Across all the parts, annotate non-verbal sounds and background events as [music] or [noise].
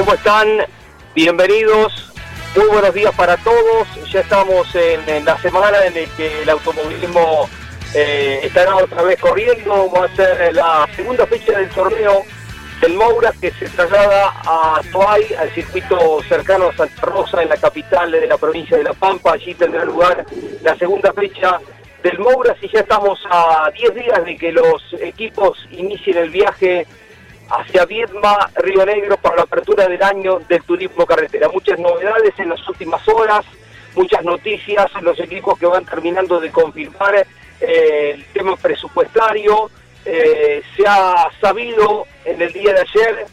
¿Cómo están? Bienvenidos. Muy buenos días para todos. Ya estamos en, en la semana en la que el automovilismo eh, estará otra vez corriendo. Va a ser la segunda fecha del torneo del Moura que se traslada a Tuay, al circuito cercano a Santa Rosa, en la capital de la provincia de La Pampa. Allí tendrá lugar la segunda fecha del Moura. Si ya estamos a 10 días de que los equipos inicien el viaje hacia Viedma, Río Negro, para la apertura del año del turismo carretera. Muchas novedades en las últimas horas, muchas noticias, los equipos que van terminando de confirmar eh, el tema presupuestario. Eh, se ha sabido en el día de ayer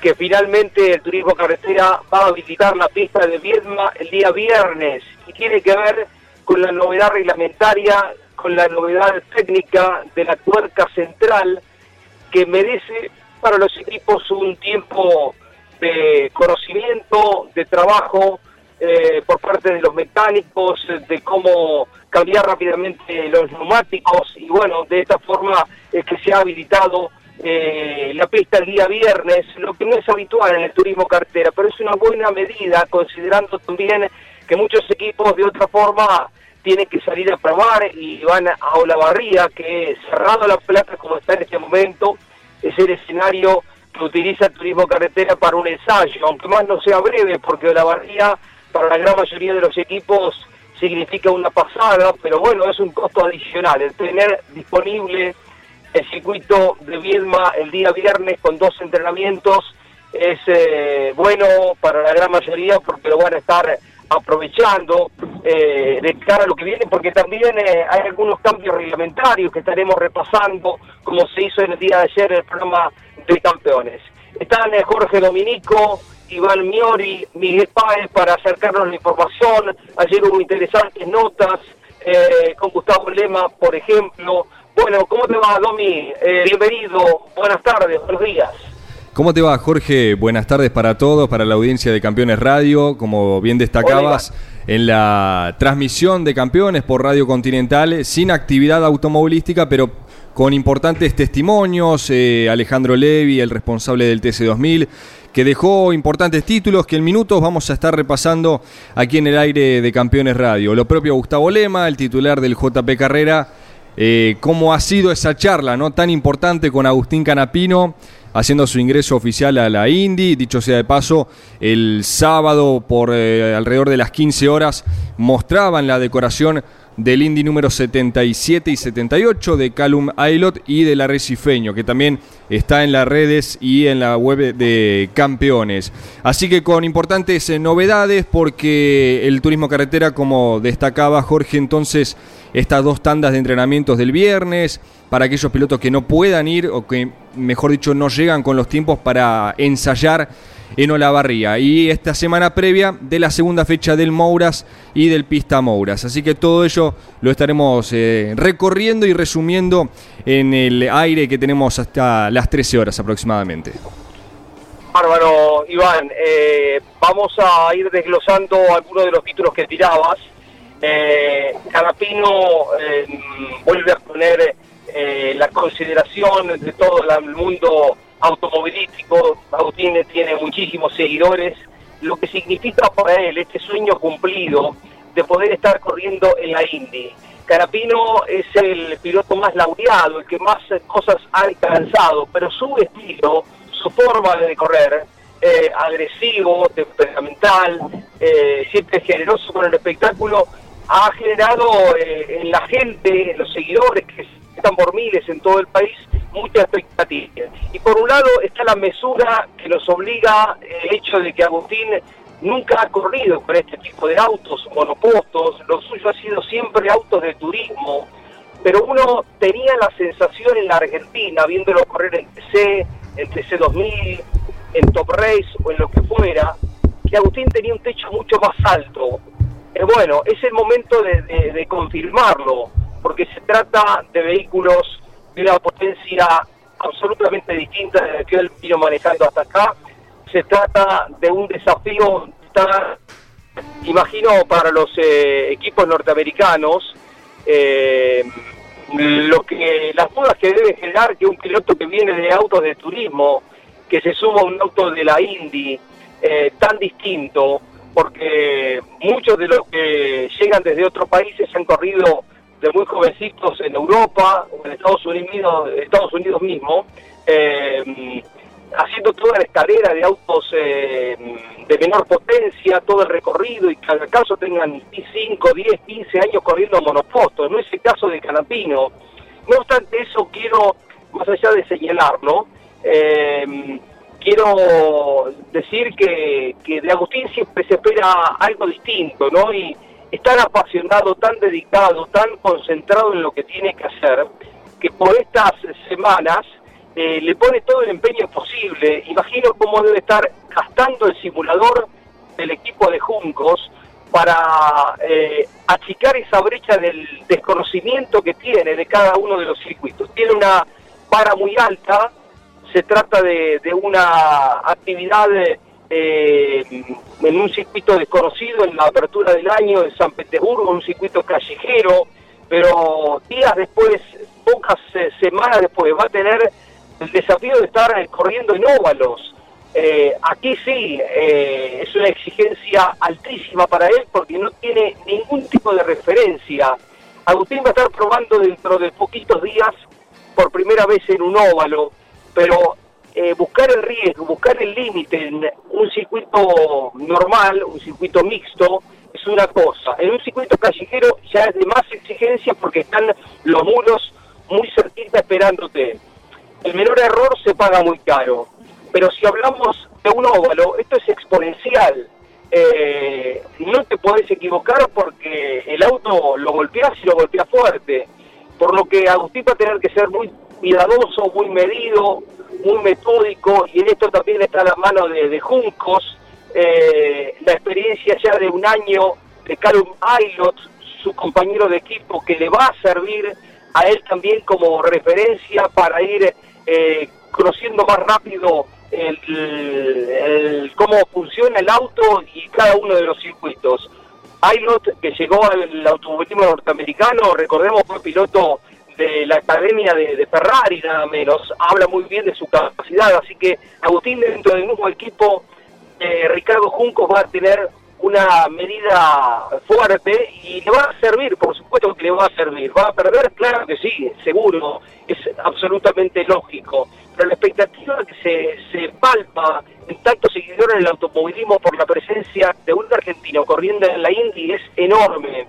que finalmente el turismo carretera va a habilitar la pista de Viedma el día viernes y tiene que ver con la novedad reglamentaria, con la novedad técnica de la tuerca central que merece para los equipos un tiempo de conocimiento, de trabajo eh, por parte de los mecánicos, de cómo cambiar rápidamente los neumáticos. Y bueno, de esta forma es que se ha habilitado eh, la pista el día viernes, lo que no es habitual en el turismo cartera, pero es una buena medida considerando también que muchos equipos de otra forma tienen que salir a probar y van a Olavarría, que cerrado la plaza como está en este momento, es el escenario que utiliza el turismo carretera para un ensayo, aunque más no sea breve, porque Olavarría para la gran mayoría de los equipos significa una pasada, pero bueno, es un costo adicional. El tener disponible el circuito de Viedma el día viernes con dos entrenamientos es eh, bueno para la gran mayoría porque lo van a estar aprovechando eh, de cara a lo que viene, porque también eh, hay algunos cambios reglamentarios que estaremos repasando, como se hizo en el día de ayer en el programa de campeones. Están Jorge Dominico, Iván Miori, Miguel Páez para acercarnos la información. Ayer hubo interesantes notas con Gustavo Lema, por ejemplo. Bueno, ¿cómo te va, Domi? bienvenido, buenas tardes, buenos días. ¿Cómo te va, Jorge? Buenas tardes para todos, para la audiencia de Campeones Radio. Como bien destacabas, en la transmisión de Campeones por Radio Continental, sin actividad automovilística, pero con importantes testimonios. Eh, Alejandro Levi, el responsable del TC2000, que dejó importantes títulos que en minutos vamos a estar repasando aquí en el aire de Campeones Radio. Lo propio Gustavo Lema, el titular del JP Carrera. Eh, cómo ha sido esa charla no tan importante con Agustín Canapino haciendo su ingreso oficial a la Indy. Dicho sea de paso, el sábado por eh, alrededor de las 15 horas mostraban la decoración del Indy número 77 y 78 de Calum Aylot y del Arrecifeño, que también está en las redes y en la web de campeones. Así que con importantes eh, novedades, porque el turismo carretera, como destacaba Jorge, entonces estas dos tandas de entrenamientos del viernes, para aquellos pilotos que no puedan ir o que, mejor dicho, no llegan con los tiempos para ensayar en Olavarría. Y esta semana previa de la segunda fecha del Mouras y del Pista Mouras. Así que todo ello lo estaremos eh, recorriendo y resumiendo en el aire que tenemos hasta las 13 horas aproximadamente. Bárbaro, Iván. Eh, vamos a ir desglosando algunos de los títulos que tirabas. Eh, Carapino eh, vuelve a poner eh, la consideración de todo el mundo automovilístico. Agustín tiene muchísimos seguidores, lo que significa para él este sueño cumplido de poder estar corriendo en la Indy. Carapino es el piloto más laureado, el que más cosas ha alcanzado, pero su estilo, su forma de correr, eh, agresivo, temperamental, eh, siempre generoso con el espectáculo, ha generado eh, en la gente, en los seguidores que están por miles en todo el país, mucha expectativa. Y por un lado está la mesura que nos obliga el hecho de que Agustín nunca ha corrido con este tipo de autos, monopostos, lo suyo ha sido siempre autos de turismo, pero uno tenía la sensación en la Argentina, viéndolo correr en TC, en TC 2000, en Top Race o en lo que fuera, que Agustín tenía un techo mucho más alto. Eh, bueno, es el momento de, confirmarlo, porque se trata de vehículos de una potencia absolutamente distinta de que él vino manejando hasta acá, se trata de un desafío, imagino, para los eh, equipos norteamericanos, eh, lo que las dudas que debe generar que un piloto que viene de autos de turismo, que se suma a un auto de la Indy, eh, tan distinto, porque muchos de los que llegan desde otros países han corrido de muy jovencitos en Europa o en Estados Unidos, Estados Unidos mismo, eh, haciendo toda la escalera de autos eh, de menor potencia, todo el recorrido y que al caso tengan 5, 10, 15 años corriendo monopostos, no es el caso de Canapino. No obstante eso, quiero, más allá de señalarlo, eh, quiero decir que, de Agustín siempre se espera algo distinto, ¿no? Y es tan apasionado, tan dedicado, tan concentrado en lo que tiene que hacer, que por estas semanas eh, le pone todo el empeño posible. Imagino cómo debe estar gastando el simulador del equipo de Juncos para eh, achicar esa brecha del desconocimiento que tiene de cada uno de los circuitos. Tiene una vara muy alta, se trata de, una actividad eh, en un circuito desconocido en la apertura del año en San Petersburgo, un circuito callejero, pero días después, pocas semanas después, va a tener el desafío de estar eh, corriendo en óvalos. Eh, aquí sí, eh, es una exigencia altísima para él porque no tiene ningún tipo de referencia. Agustín va a estar probando dentro de poquitos días por primera vez en un óvalo, pero buscar el riesgo, buscar el límite en un circuito normal, un circuito mixto, es una cosa. En un circuito callejero ya es de más exigencia porque están los muros muy cerquita esperándote el menor error se paga muy caro. Pero si hablamos de un óvalo, esto es exponencial. Eh, no te podés equivocar porque el auto lo golpeas y lo golpeas fuerte. Por lo que Agustín va a tener que ser muy cuidadoso, muy medido, muy metódico, y en esto también está la mano de, Juncos, eh, la experiencia ya de un año de Calum Aylot, su compañero de equipo, que le va a servir a él también como referencia para ir eh, conociendo más rápido el, cómo funciona el auto y cada uno de los circuitos. Aylot, que llegó al automovilismo norteamericano, recordemos fue piloto de la academia de, Ferrari nada menos, habla muy bien de su capacidad, así que Agustín dentro del mismo equipo, eh, Ricardo Juncos va a tener una medida fuerte y le va a servir, por supuesto que le va a servir. ¿Va a perder? Claro que sí, seguro, es absolutamente lógico. Pero la expectativa que se, se palpa en tantos seguidores del automovilismo por la presencia de un argentino corriendo en la Indy es enorme.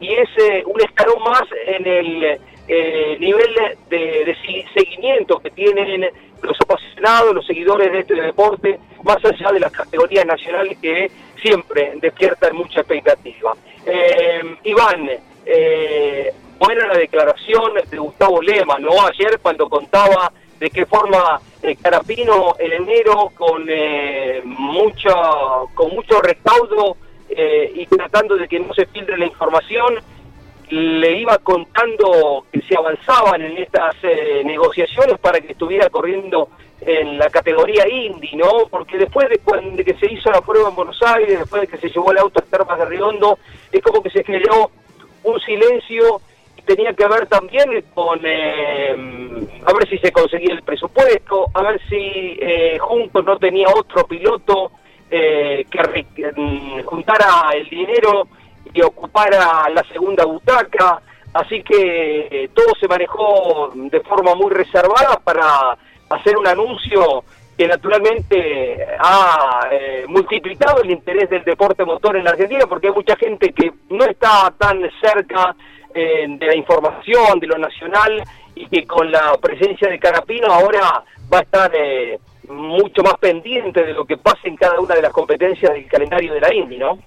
Y es eh, un escalón más en el eh, nivel de, seguimiento que tienen los apasionados, los seguidores de este deporte, más allá de las categorías nacionales que siempre despiertan mucha expectativa. Eh, Iván, eh, buena la declaración de Gustavo Lema, ¿no? Ayer cuando contaba de qué forma eh, Carapino en enero con mucho, con mucho recaudo y tratando de que no se filtre la información, le iba contando que se avanzaban en estas eh, negociaciones para que estuviera corriendo en la categoría Indy, ¿no? Porque después de, que se hizo la prueba en Buenos Aires, después de que se llevó el auto a Termas de Riondo, es como que se generó un silencio tenía que ver también con eh, a ver si se conseguía el presupuesto, a ver si eh, Juntos no tenía otro piloto eh, que mm, juntara el dinero y ocupara la segunda butaca, así que todo se manejó de forma muy reservada para hacer un anuncio que naturalmente ha eh, multiplicado el interés del deporte motor en la Argentina, porque hay mucha gente que no está tan cerca eh, de la información, de lo nacional, y que con la presencia de Carapino ahora va a estar eh, mucho más pendiente de lo que pasa en cada una de las competencias del calendario de la Indy, ¿no?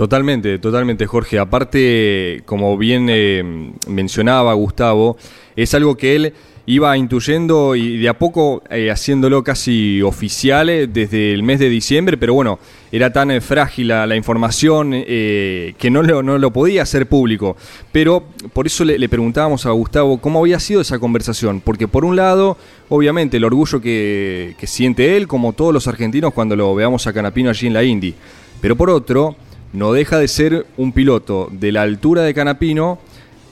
Totalmente, totalmente, Jorge. Aparte, como bien mencionaba Gustavo, es algo que él iba intuyendo y de a poco eh, haciéndolo casi oficial eh, desde el mes de diciembre, pero bueno, era tan eh, frágil la, información que no lo, no lo, podía hacer público. Pero por eso le, preguntábamos a Gustavo cómo había sido esa conversación, porque por un lado, obviamente, el orgullo que, que siente él, como todos los argentinos cuando lo veamos a Canapino allí en la Indy, pero por otro, no deja de ser un piloto de la altura de Canapino,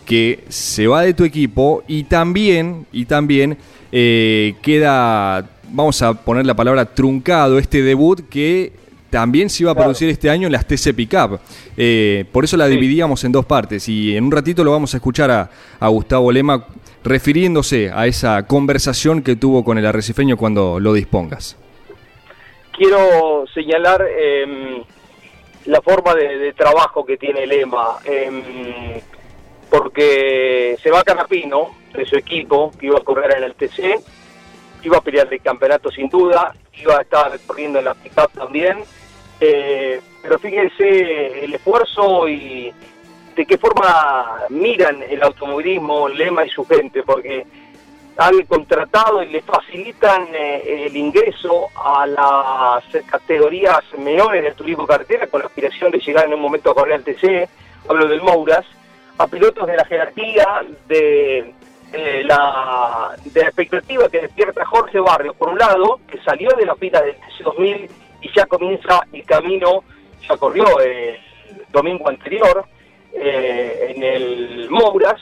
que se va de tu equipo y también, y también eh, queda, vamos a poner la palabra truncado, este debut que también se iba a producir este año en las TC Pickup. Eh, por eso la dividíamos en dos partes y en un ratito lo vamos a escuchar a, Gustavo Lema refiriéndose a esa conversación que tuvo con el arrecifeño cuando lo dispongas. Quiero señalar em, la forma de, trabajo que tiene Lema. Em, porque se va Canapino, de su equipo, que iba a correr en el TC, iba a pelear el campeonato sin duda, iba a estar corriendo en la pickup también, eh, pero fíjense el esfuerzo y de qué forma miran el automovilismo, Lema y su gente, porque han contratado y le facilitan eh, el ingreso a las categorías menores del turismo carretera con la aspiración de llegar en un momento a correr al TC, hablo del Mouras, a pilotos de la jerarquía, de, la, de la expectativa que despierta Jorge Barrio, por un lado, que salió de la fila del TC2000 y ya comienza el camino, ya corrió el domingo anterior eh, en el Mouras,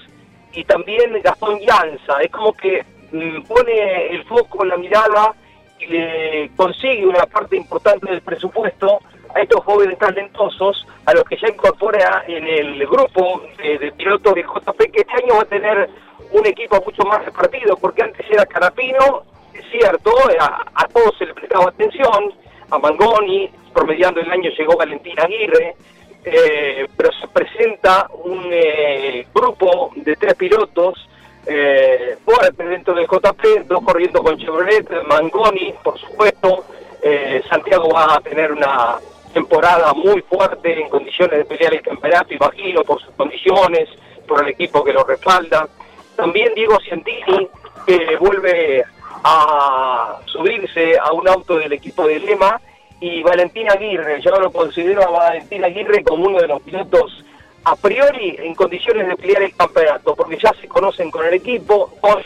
y también Gastón Llanza, es como que mm, pone el foco en la mirada y le consigue una parte importante del presupuesto a estos jóvenes talentosos, a los que ya incorpora en el grupo de, pilotos de JP, que este año va a tener un equipo mucho más repartido, porque antes era Carapino, es cierto, a, todos se le prestaba atención, a Mangoni, promediando el año llegó Valentín Aguirre, eh, pero se presenta un eh, grupo de tres pilotos, eh, dentro del JP, dos corriendo con Chevrolet, Mangoni, por supuesto, eh, Santiago va a tener una temporada muy fuerte en condiciones de pelear el campeonato, imagino, por sus condiciones, por el equipo que lo respalda. También Diego Cientini, que vuelve a subirse a un auto del equipo de Lema, y Valentín Aguirre, yo lo considero a Valentín Aguirre como uno de los pilotos a priori en condiciones de pelear el campeonato, porque ya se conocen con el equipo, hoy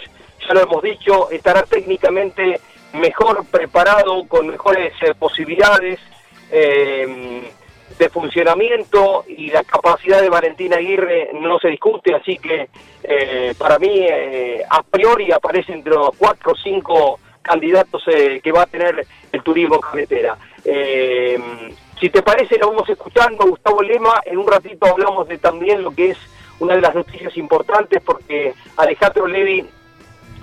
ya lo hemos dicho, estará técnicamente mejor preparado, con mejores eh, posibilidades, eh, de funcionamiento y la capacidad de Valentín Aguirre no se discute, así que eh, para mí eh, a priori aparece entre los cuatro o cinco candidatos eh, que va a tener el turismo carretera. si te parece, lo vamos escuchando, Gustavo Lema, en un ratito hablamos de también lo que es una de las noticias importantes, porque Alejandro Levi,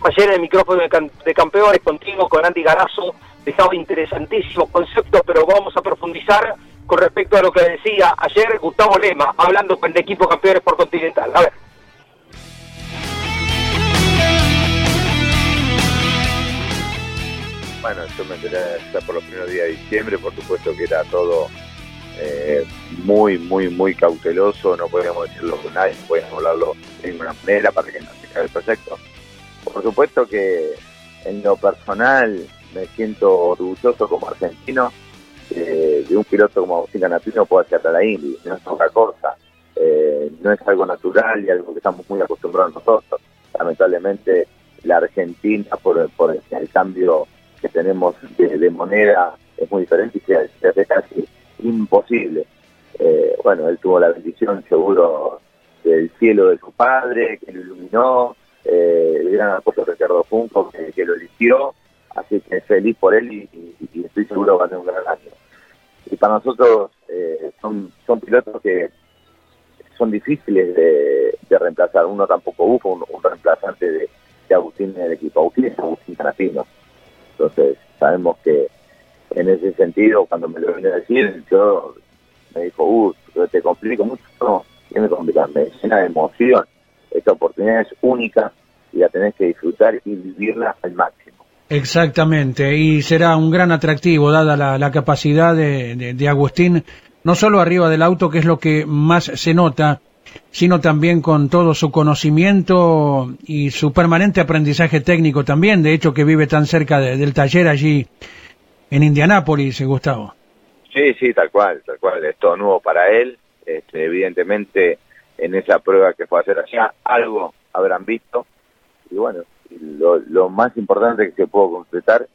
ayer en el micrófono de, campeones contigo, con Andy Garazo, dejaba interesantísimos conceptos, pero vamos a profundizar con respecto a lo que decía ayer Gustavo Lema, hablando con el equipo campeones por Continental. A ver. Bueno, yo me enteré ya por los primeros días de diciembre, por supuesto que era todo eh, muy, muy, muy cauteloso, no podíamos decirlo con nadie, no podíamos hablarlo de ninguna manera para que no se caiga el proyecto. Por supuesto que en lo personal me siento orgulloso como argentino eh, de un piloto como Agustín Canapino pueda llegar a la Indy, no es otra cosa, eh, no es algo natural y algo que estamos muy acostumbrados nosotros. Lamentablemente la Argentina por, el, cambio tenemos de, moneda es muy diferente y se, hace casi imposible. Eh, bueno, él tuvo la bendición seguro del cielo de su padre, que lo iluminó, el gran apoyo Ricardo Funco, que lo eligió, Así que feliz por él y, estoy seguro que va a tener un gran año. Y para nosotros eh, son, son pilotos que son difíciles de, reemplazar. Uno tampoco busca un, reemplazante de, Agustín en el equipo. Agustín es Agustín Canapino. Entonces, sabemos que en ese sentido, cuando me lo vine a decir, yo me dijo, uh, te complico mucho. No, ¿qué me complica? Me llena emoción. Esta oportunidad es única y la tenés que disfrutar y vivirla al máximo. Exactamente, y será un gran atractivo, dada la, capacidad de, Agustín, no solo arriba del auto, que es lo que más se nota, sino también con todo su conocimiento y su permanente aprendizaje técnico también, de hecho que vive tan cerca del taller allí en Indianápolis, Gustavo. Sí, sí, tal cual, tal cual, es todo nuevo para él, este, evidentemente en esa prueba que fue a hacer allá, algo habrán visto, y bueno, lo, más importante que se puede concretar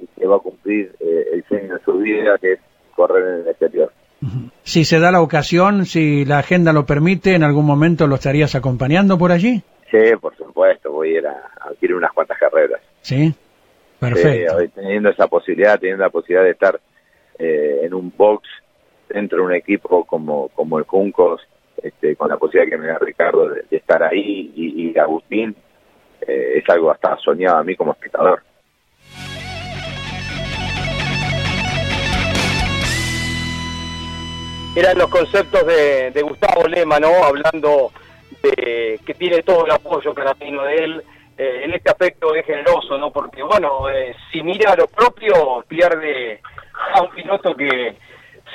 es que va a cumplir eh, el sueño de su vida, que es correr en el exterior. Si se da la ocasión, si la agenda lo permite, ¿en algún momento lo estarías acompañando por allí? Sí, por supuesto, voy a ir a, adquirir unas cuantas carreras. Sí, perfecto. teniendo esa posibilidad, teniendo la posibilidad de estar eh, en un box dentro de un equipo como, como el Juncos, este, con la posibilidad que me da Ricardo de, estar ahí y, y Agustín, eh, es algo hasta soñado a mí como espectador. Eran los conceptos de, Gustavo Lema, ¿no? Hablando de que tiene todo el apoyo Canapino de él. Eh, en este aspecto es generoso, ¿no? Porque, bueno, eh, si mira a lo propio, pierde a un piloto que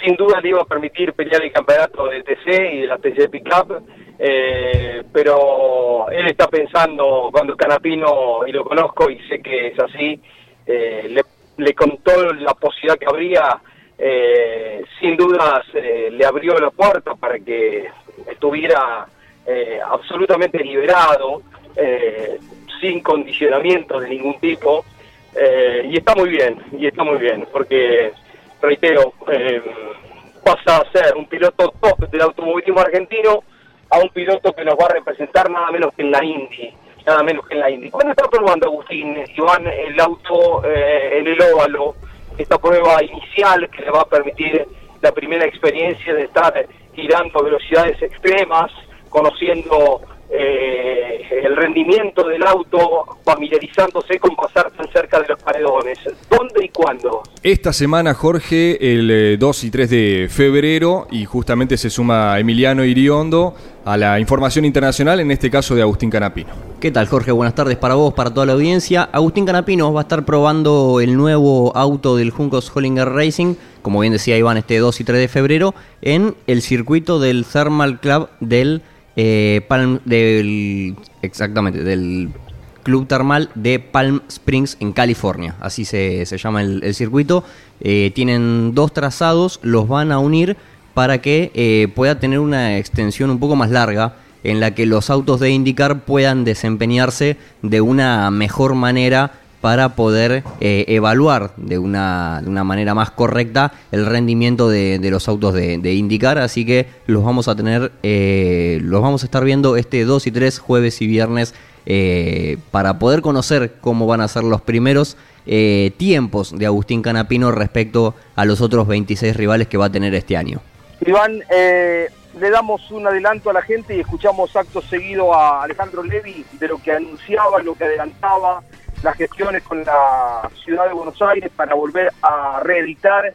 sin duda le iba a permitir pelear el campeonato de TC y de la TC Pickup eh, pero él está pensando cuando Canapino, y lo conozco y sé que es así, eh, le, contó la posibilidad que habría, eh, sin dudas le abrió la puerta para que estuviera absolutamente liberado, sin condicionamientos de ningún tipo, y está muy bien, y está muy bien, porque, reitero, pasa a ser un piloto top del automovilismo argentino, a un piloto que nos va a representar nada menos que en la Indy, nada menos que en la Indy. ¿Cuándo está probando Agustín Iván el auto eh, en el óvalo? Esta prueba inicial que le va a permitir la primera experiencia de estar girando a velocidades extremas, conociendo eh, el rendimiento del auto, familiarizándose con pasar tan cerca de los paredones. ¿Dónde y cuándo? Esta semana, Jorge, el 2 eh, y 3 de febrero, y justamente se suma Emiliano Iriondo a la información internacional, en este caso de Agustín Canapino. ¿Qué tal, Jorge? Buenas tardes para vos, para toda la audiencia. Agustín Canapino va a estar probando el nuevo auto del Juncos Hollinger Racing, como bien decía Iván, este 2 y 3 de febrero, en el circuito del Thermal Club del eh, del, exactamente, del Club Termal de Palm Springs en California. Así se, llama el, circuito. Eh, tienen dos trazados, los van a unir para que eh, pueda tener una extensión un poco más larga en la que los autos de IndyCar puedan desempeñarse de una mejor manera para poder eh, evaluar de una, de una, manera más correcta el rendimiento de, los autos de, indicar. Así que los vamos a tener, eh, los vamos a estar viendo este 2 y 3 jueves y viernes eh, para poder conocer cómo van a ser los primeros tiempos de Agustín Canapino respecto a los otros 26 rivales que va a tener este año. Iván, le damos un adelanto a la gente y escuchamos acto seguido a Alejandro Levi de lo que anunciaba, lo que adelantaba las gestiones con la ciudad de Buenos Aires para volver a reeditar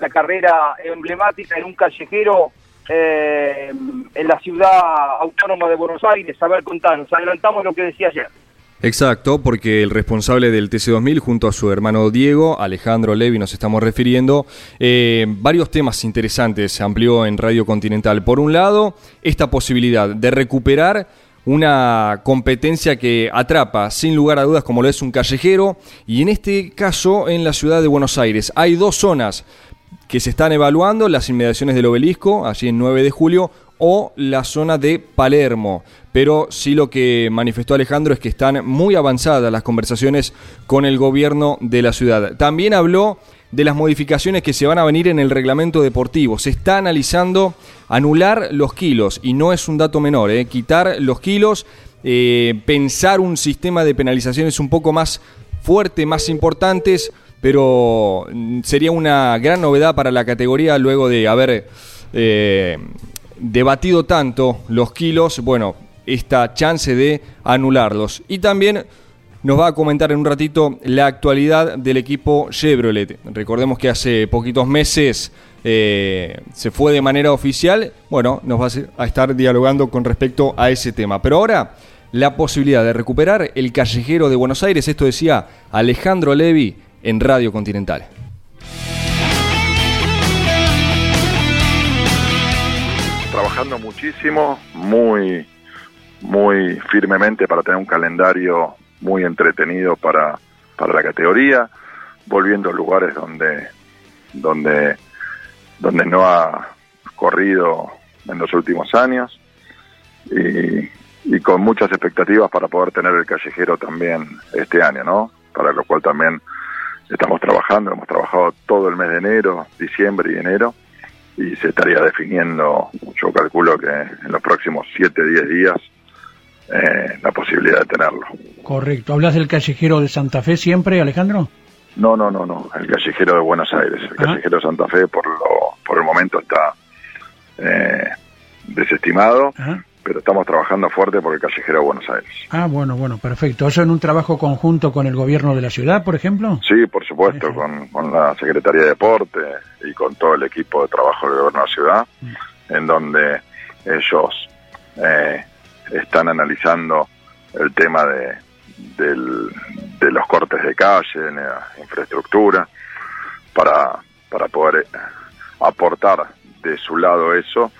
la carrera emblemática en un callejero eh, en la ciudad autónoma de Buenos Aires. A ver, contanos, adelantamos lo que decía ayer. Exacto, porque el responsable del TC2000 junto a su hermano Diego, Alejandro Levi nos estamos refiriendo, eh, varios temas interesantes se amplió en Radio Continental. Por un lado, esta posibilidad de recuperar una competencia que atrapa sin lugar a dudas como lo es un callejero y en este caso en la ciudad de Buenos Aires hay dos zonas que se están evaluando, las inmediaciones del obelisco, allí en 9 de julio, o la zona de Palermo. Pero sí lo que manifestó Alejandro es que están muy avanzadas las conversaciones con el gobierno de la ciudad. También habló de las modificaciones que se van a venir en el reglamento deportivo. Se está analizando anular los kilos, y no es un dato menor, ¿eh? quitar los kilos, eh, pensar un sistema de penalizaciones un poco más fuerte, más importantes, pero mm, sería una gran novedad para la categoría luego de haber... Eh, debatido tanto los kilos, bueno, esta chance de anularlos. Y también nos va a comentar en un ratito la actualidad del equipo Chevrolet. Recordemos que hace poquitos meses eh, se fue de manera oficial. Bueno, nos va a estar dialogando con respecto a ese tema. Pero ahora, la posibilidad de recuperar el callejero de Buenos Aires, esto decía Alejandro Levi en Radio Continental. Trabajando muchísimo, muy, muy firmemente para tener un calendario muy entretenido para, para la categoría, volviendo a lugares donde, donde, donde no ha corrido en los últimos años y, y con muchas expectativas para poder tener el callejero también este año, ¿no? Para lo cual también estamos trabajando, hemos trabajado todo el mes de enero, diciembre y enero, y se estaría definiendo, yo calculo que en los próximos 7, 10 días, eh, la posibilidad de tenerlo. Correcto. ¿Hablas del callejero de Santa Fe siempre, Alejandro? No, no, no, no. El callejero de Buenos Aires. El callejero de Santa Fe por, lo, por el momento está eh, desestimado, pero estamos trabajando fuerte por el callejero de Buenos Aires. Ah, bueno, bueno, perfecto. ¿Eso en un trabajo conjunto con el gobierno de la ciudad, por ejemplo? Sí, por supuesto, con, con, la Secretaría de Deporte y con todo el equipo de trabajo del gobierno de la ciudad, mm. en donde ellos... Eh, están analizando el tema de, de los cortes de calle, en la infraestructura, para, para poder eh, aportar de su lado eso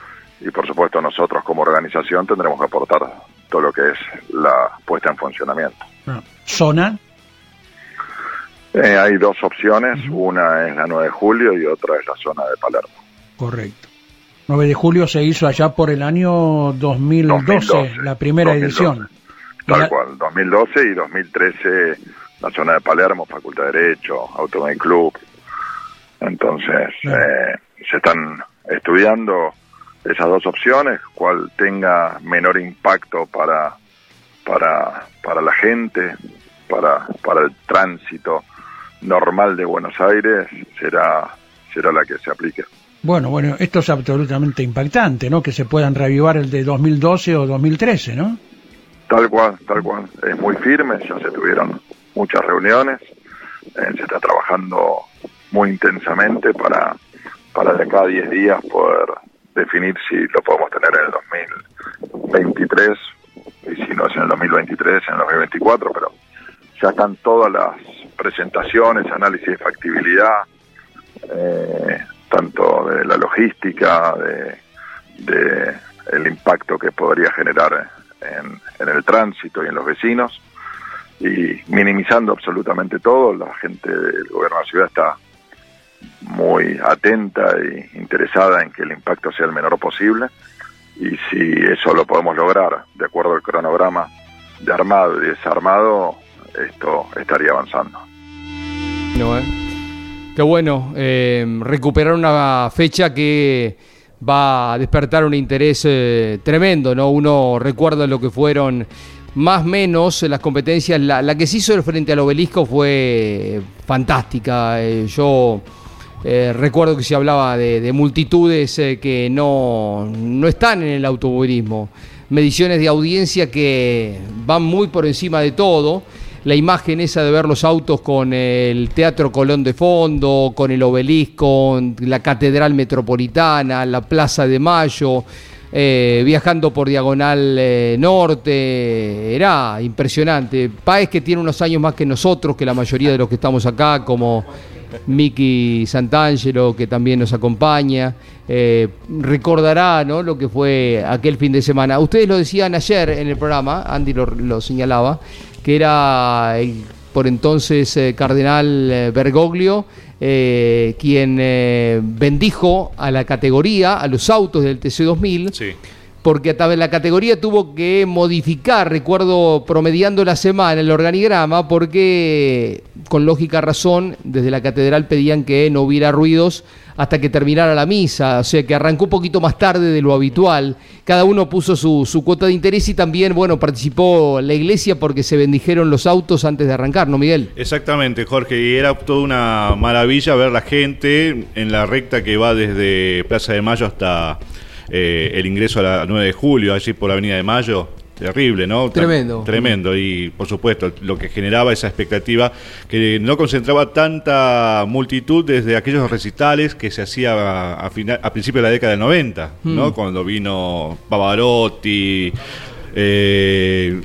y por supuesto nosotros como organización tendremos que aportar todo lo que es la puesta en funcionamiento. Ah, ¿Zona? Eh, hay dos opciones, una es la 9 de julio y otra es la zona de Palermo. Correcto. 9 de julio se hizo allá por el año 2012, la primera edición. Tal cual, 2012 y 2013 la zona de Palermo, Facultad de Derecho, Automóvil Club. Entonces, eh, se están estudiando esas dos opciones, cual tenga menor impacto para, para, para la gente, para, para el tránsito normal de Buenos Aires, será, será la que se aplique. Bueno, bueno, esto es absolutamente impactante, ¿no? Que se puedan reavivar el de 2012 o 2013, ¿no? Tal cual, tal cual. Es muy firme, ya se tuvieron muchas reuniones, eh, se está trabajando muy intensamente para, para de acá a 10 días poder definir si lo podemos tener en el 2023 y si no es en el 2023, en el 2024, pero ya están todas las presentaciones, análisis de factibilidad, eh, tanto de la logística, de, el impacto que podría generar en, el tránsito y en los vecinos, y minimizando absolutamente todo, la gente del gobierno de la ciudad está muy atenta e interesada en que el impacto sea el menor posible, y si eso lo podemos lograr de acuerdo al cronograma de armado y desarmado, esto estaría avanzando. No, ¿eh? Qué bueno, eh, recuperar una fecha que va a despertar un interés eh, tremendo, ¿no? Uno recuerda lo que fueron más o menos las competencias. La, que se hizo frente al obelisco fue fantástica. Eh, yo recuerdo que se hablaba de, multitudes que no, no están en el automovilismo. Mediciones de audiencia que van muy por encima de todo la imagen esa de ver los autos con el Teatro Colón de fondo, con el obelisco, la Catedral Metropolitana, la Plaza de Mayo, eh, viajando por Diagonal eh, Norte, era impresionante. Paez que tiene unos años más que nosotros, que la mayoría de los que estamos acá, como Miki Santangelo, que también nos acompaña, eh, recordará ¿no? lo que fue aquel fin de semana. Ustedes lo decían ayer en el programa, Andy lo señalaba, que era el por entonces eh, cardenal eh, Bergoglio, quien bendijo a la categoría, a los autos del TC2000. Sí porque la categoría tuvo que modificar, recuerdo, promediando la semana el organigrama, porque con lógica razón, desde la catedral pedían que no hubiera ruidos hasta que terminara la misa, o sea que arrancó un poquito más tarde de lo habitual. Cada uno puso su, su cuota de interés y también, bueno, participó la iglesia porque se bendijeron los autos antes de arrancar, ¿no, Miguel? Exactamente, Jorge, y era toda una maravilla ver la gente en la recta que va desde Plaza de Mayo hasta eh, el ingreso a la 9 de julio, allí por la Avenida de Mayo, terrible, ¿no? Tremendo. Tremendo. Y por supuesto, lo que generaba esa expectativa, que no concentraba tanta multitud desde aquellos recitales que se hacía a, a, final, a principios de la década del 90, ¿no? Mm. Cuando vino Pavarotti. Eh,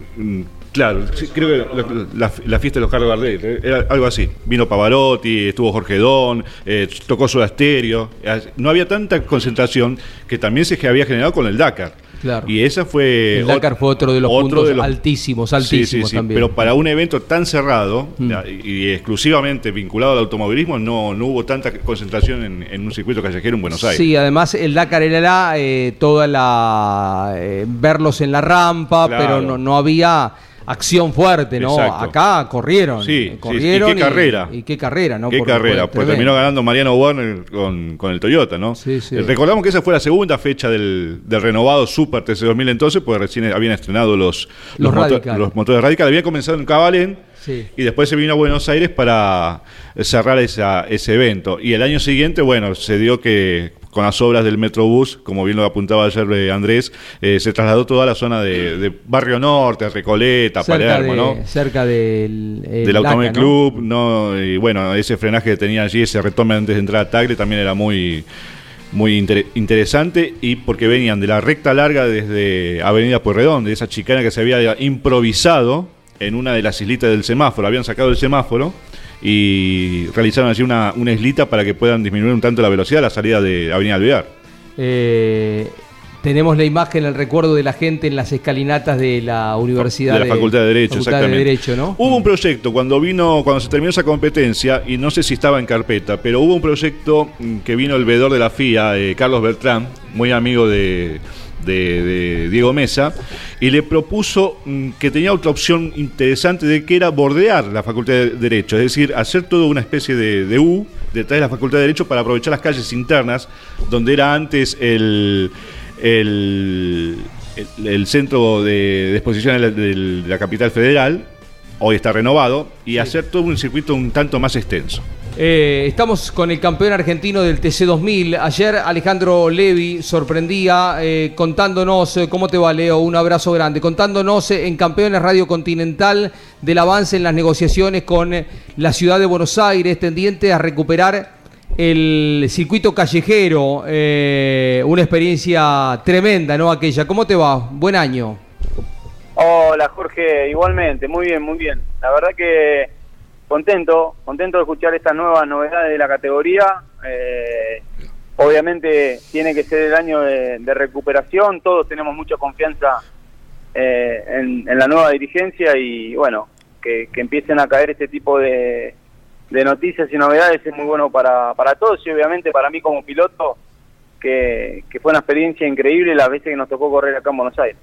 Claro, sí, creo que la, la- la fiesta de los Carlos Gardel, eh, era algo así. Vino Pavarotti, estuvo Jorge Don, eh, tocó Stereo. Eh, No había tanta concentración que también se había generado con el Dakar. Claro. Y esa fue. El Dakar fue otro de los otro puntos altísimos, Sí, sí, altísimos sí, también. Pero para un evento tan cerrado Mm. y, y exclusivamente vinculado al automovilismo, no, no hubo tanta concentración en, en un circuito callejero en Buenos Aires. Sí, además el Dakar era eh, toda la eh, verlos en la rampa, Claro. pero no, no había acción fuerte, ¿no? Exacto. Acá corrieron, Sí, sí, corrieron y qué carrera. Y, qué carrera, ¿no? Qué Porque carrera, pues tremendo. terminó ganando Mariano Warner con, con el Toyota, ¿no? Sí, sí. Eh, Recordamos que esa fue la segunda fecha del, del renovado Super TC2000 entonces, porque recién habían estrenado los, Los los motores Radical. Había comenzado en Cabalén Sí. y después se vino a Buenos Aires para cerrar esa, ese evento. Y el año siguiente, bueno, se dio que con las obras del Metrobús, como bien lo apuntaba ayer eh, Andrés, eh, se trasladó toda la zona de, de Barrio Norte, Recoleta, cerca Palermo, de, ¿no? cerca del el Automóvil ¿no? Club, ¿no? y bueno, ese frenaje que tenía allí, ese retome antes de entrar a Tagle también era muy muy inter- interesante y porque venían de la recta larga desde Avenida Pueyrredón, de esa chicana que se había improvisado en una de las islitas del semáforo, habían sacado el semáforo y realizaron allí una, una islita para que puedan disminuir un tanto la velocidad a la salida de Avenida Alvear. Eh, tenemos la imagen, el recuerdo de la gente en las escalinatas de la Universidad de la Facultad de Derecho, Facultad exactamente. de Derecho, ¿no? Hubo un proyecto cuando vino, cuando se terminó esa competencia, y no sé si estaba en carpeta, pero hubo un proyecto mm, que vino el veedor de la FIA, eh, Carlos Bertrán, muy amigo de, de- de Diego Mesa, y le propuso mm, que tenía otra opción interesante de que era bordear la Facultad de Derecho, es decir, hacer toda una especie de, de U detrás de la Facultad de Derecho para aprovechar las calles internas, donde era antes el, el, el- el centro de, de exposición de de la capital federal, hoy está renovado, y hacer todo un circuito un tanto más extenso. Eh, estamos con el campeón argentino del TC2000. Ayer Alejandro Levi sorprendía eh, contándonos, eh, ¿cómo te va Leo? Un abrazo grande. Contándonos en Campeones Radio Continental del avance en las negociaciones con la ciudad de Buenos Aires, tendiente a recuperar el circuito callejero. una experiencia tremenda, ¿no? Aquella. ¿Cómo te va? Buen año. Hola Jorge, igualmente, muy bien, muy bien. La verdad que contento, contento de escuchar estas nuevas novedades de la categoría. Eh, obviamente tiene que ser el año de, recuperación, todos tenemos mucha confianza eh, en, la nueva dirigencia y bueno, que, empiecen a caer este tipo de, noticias y novedades es muy bueno para, para todos y obviamente para mí como piloto, que, que fue una experiencia increíble las veces que nos tocó correr acá en Buenos Aires.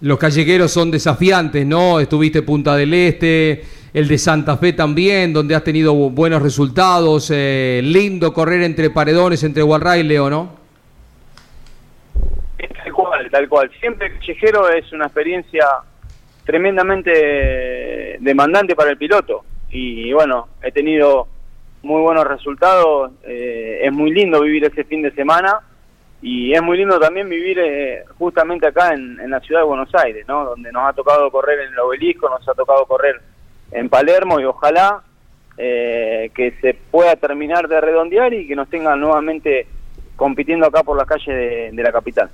Los callejeros son desafiantes, ¿no? Estuviste Punta del Este, el de Santa Fe también, donde has tenido bu- buenos resultados. eh, lindo correr entre paredones, entre Walray y Leo, ¿no? Tal cual, tal cual. Siempre callejero es una experiencia tremendamente demandante para el piloto. Y bueno, he tenido muy buenos resultados. eh, es muy lindo vivir ese fin de semana. Y es muy lindo también vivir eh, justamente acá en, en la ciudad de Buenos Aires, ¿no? Donde nos ha tocado correr en el obelisco, nos ha tocado correr en Palermo y ojalá eh, que se pueda terminar de redondear y que nos tengan nuevamente compitiendo acá por las calles de, la capital.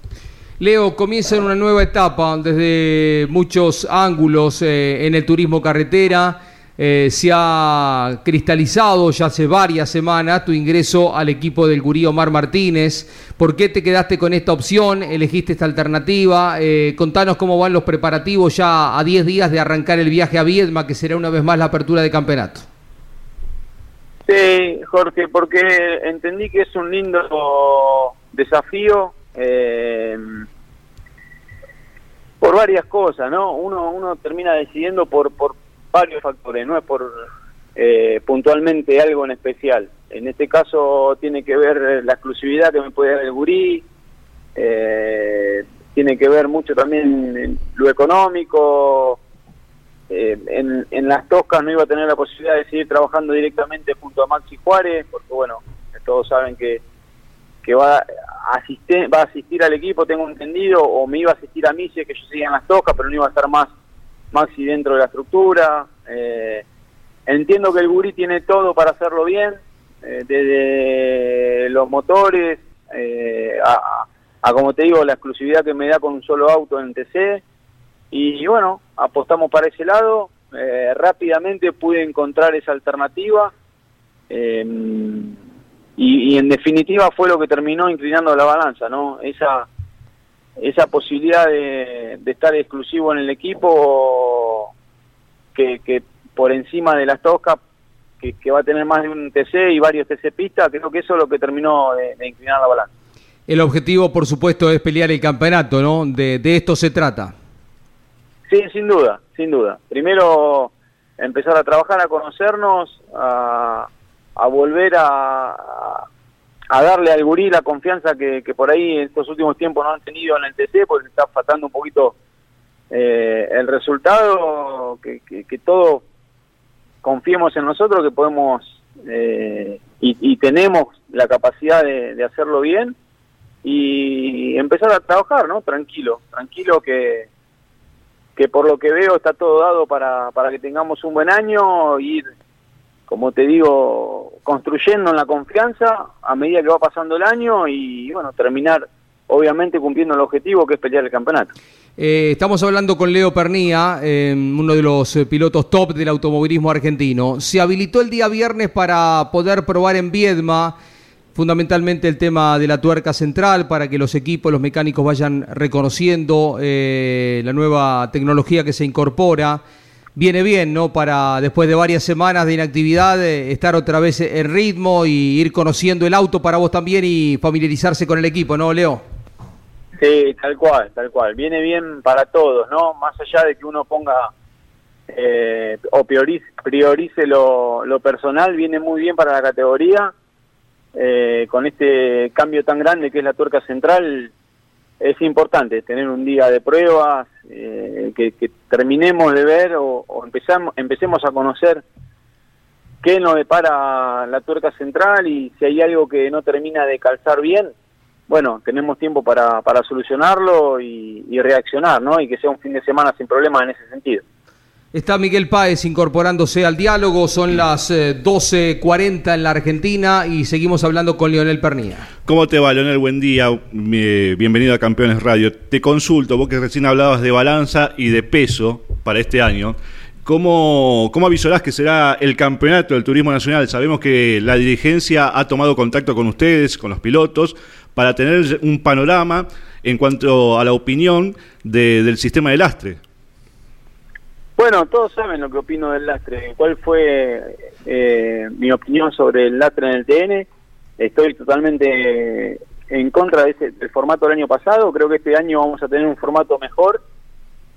Leo, comienza en una nueva etapa desde muchos ángulos eh, en el turismo carretera. Eh, se ha cristalizado ya hace varias semanas tu ingreso al equipo del Gurí Omar Martínez. ¿Por qué te quedaste con esta opción? ¿Elegiste esta alternativa? Eh, contanos cómo van los preparativos ya a 10 días de arrancar el viaje a Viedma, que será una vez más la apertura de campeonato. Sí, Jorge, porque entendí que es un lindo desafío eh, por varias cosas, ¿no? Uno, uno termina decidiendo por, por varios factores, no es por eh, puntualmente algo en especial. En este caso tiene que ver la exclusividad que me puede dar el gurí, eh, tiene que ver mucho también lo económico, eh, en, las toscas no iba a tener la posibilidad de seguir trabajando directamente junto a Maxi Juárez, porque bueno, todos saben que, que va a, asistir, va a asistir al equipo, tengo entendido, o me iba a asistir a mí que yo seguía en las tocas, pero no iba a estar más Maxi dentro de la estructura. Eh, entiendo que el Guri tiene todo para hacerlo bien, eh, desde los motores, eh, a, a, como te digo, la exclusividad que me da con un solo auto en TC. Y bueno, apostamos para ese lado. Eh, rápidamente pude encontrar esa alternativa. Eh, y, y, en definitiva fue lo que terminó inclinando la balanza, ¿no? Esa, esa posibilidad de, de estar exclusivo en el equipo que, que por encima de las tocas que, que, va a tener más de un TC y varios TC pistas, creo que eso es lo que terminó de, de, inclinar la balanza. El objetivo, por supuesto, es pelear el campeonato, ¿no? De, de esto se trata. Sí, sin duda, sin duda. Primero empezar a trabajar, a conocernos, a, a volver a, a, darle al gurí la confianza que, que, por ahí en estos últimos tiempos no han tenido en el TC, porque está faltando un poquito eh, el resultado, que, que, que todos confiemos en nosotros, que podemos eh, y, y, tenemos la capacidad de, de, hacerlo bien y empezar a trabajar, ¿no? Tranquilo, tranquilo que, que por lo que veo está todo dado para, para que tengamos un buen año, ir, como te digo, construyendo en la confianza a medida que va pasando el año y, bueno, terminar obviamente cumpliendo el objetivo que es pelear el campeonato. Eh, estamos hablando con Leo Pernía, eh, uno de los eh, pilotos top del automovilismo argentino. Se habilitó el día viernes para poder probar en Viedma fundamentalmente el tema de la tuerca central para que los equipos, los mecánicos vayan reconociendo eh, la nueva tecnología que se incorpora. Viene bien, ¿no? Para después de varias semanas de inactividad eh, estar otra vez en ritmo y ir conociendo el auto para vos también y familiarizarse con el equipo, ¿no, Leo? Sí, tal cual, tal cual. Viene bien para todos, ¿no? Más allá de que uno ponga eh, o priorice, priorice lo, lo personal, viene muy bien para la categoría eh, con este cambio tan grande que es la tuerca central, es importante tener un día de pruebas, eh, que, terminemos de ver o, o, empezamos, empecemos a conocer qué nos depara la tuerca central y si hay algo que no termina de calzar bien, bueno, tenemos tiempo para, para solucionarlo y, y reaccionar, ¿no? Y que sea un fin de semana sin problemas en ese sentido. Está Miguel Páez incorporándose al diálogo, son las eh, 12.40 en la Argentina y seguimos hablando con Leonel Pernía. ¿Cómo te va, Leonel? Buen día, bienvenido a Campeones Radio. Te consulto, vos que recién hablabas de balanza y de peso para este año. ¿Cómo, ¿Cómo avisorás que será el campeonato del turismo nacional? Sabemos que la dirigencia ha tomado contacto con ustedes, con los pilotos, para tener un panorama en cuanto a la opinión de, del sistema de lastre. Bueno, todos saben lo que opino del lastre. ¿Cuál fue eh, mi opinión sobre el lastre en el TN? Estoy totalmente en contra de ese, del formato del año pasado. Creo que este año vamos a tener un formato mejor.